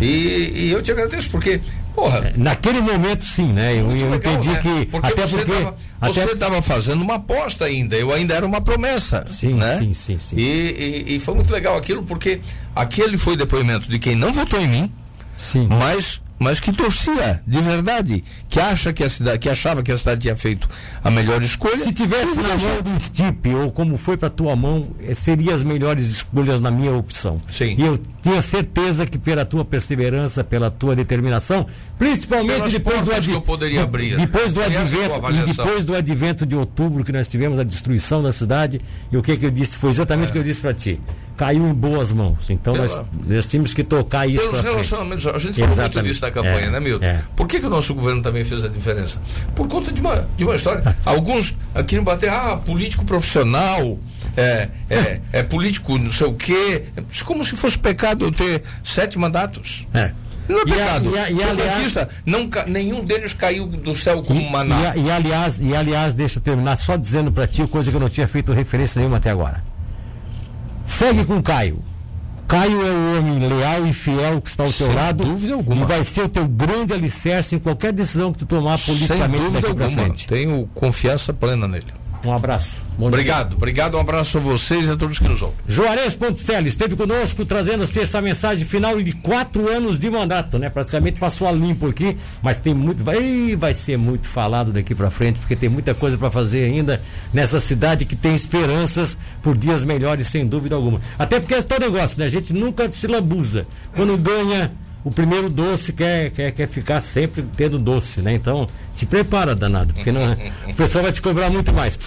E, e eu te agradeço porque Porra. É, naquele momento, sim, né? Eu, eu legal, entendi né? que. Porque até você porque. Tava, até... Você estava fazendo uma aposta ainda, eu ainda era uma promessa. Sim, né? sim, sim, sim. E, e, e, foi muito legal aquilo, porque aquele foi depoimento de quem não votou em mim, sim. mas mas que torcia de verdade, que acha que a cidade, que achava que a cidade tinha feito a melhor escolha. Se tivesse na mão do Stipe ou como foi para tua mão, eh, seria as melhores escolhas na minha opção. Sim. E eu tinha certeza que pela tua perseverança, pela tua determinação, principalmente depois do advento, depois do advento, depois do advento de outubro que nós tivemos a destruição da cidade, e o que que eu disse foi exatamente é. o que eu disse para ti caiu em boas mãos. Então nós, nós, tínhamos que tocar isso. Pelos relacionamentos, a gente falou muito disso na campanha, é, né, Milton? É. Por que, que o nosso governo também fez a diferença? Por conta de uma, de uma história. [laughs] Alguns aqui no bater, ah, político profissional, é, é, é, político não sei o quê. Como se fosse pecado eu ter sete mandatos. É. Não é pecado. E, a, e, a, e aliás, não, nenhum deles caiu do céu como maná. E, e, aliás, e aliás, deixa eu terminar só dizendo para ti coisa que eu não tinha feito referência nenhuma até agora. Segue com Caio. Caio é o homem leal e fiel que está ao Sem teu lado. Dúvida alguma. E vai ser o teu grande alicerce em qualquer decisão que tu tomar politicamente Sem dúvida alguma. frente. Tenho confiança plena nele. Um abraço. Bom obrigado, dia. obrigado, um abraço a vocês e a todos que nos ouvem. Juarez Ponticelli esteve conosco trazendo assim, essa mensagem final de quatro anos de mandato, né? Praticamente passou a limpo aqui, mas tem muito, vai, vai ser muito falado daqui para frente, porque tem muita coisa para fazer ainda nessa cidade que tem esperanças por dias melhores, sem dúvida alguma. Até porque é todo negócio, né? A gente nunca se lambuza. Quando ganha o primeiro doce quer, quer, quer ficar sempre tendo doce, né? Então, te prepara, danado, porque não, o pessoal vai te cobrar muito mais.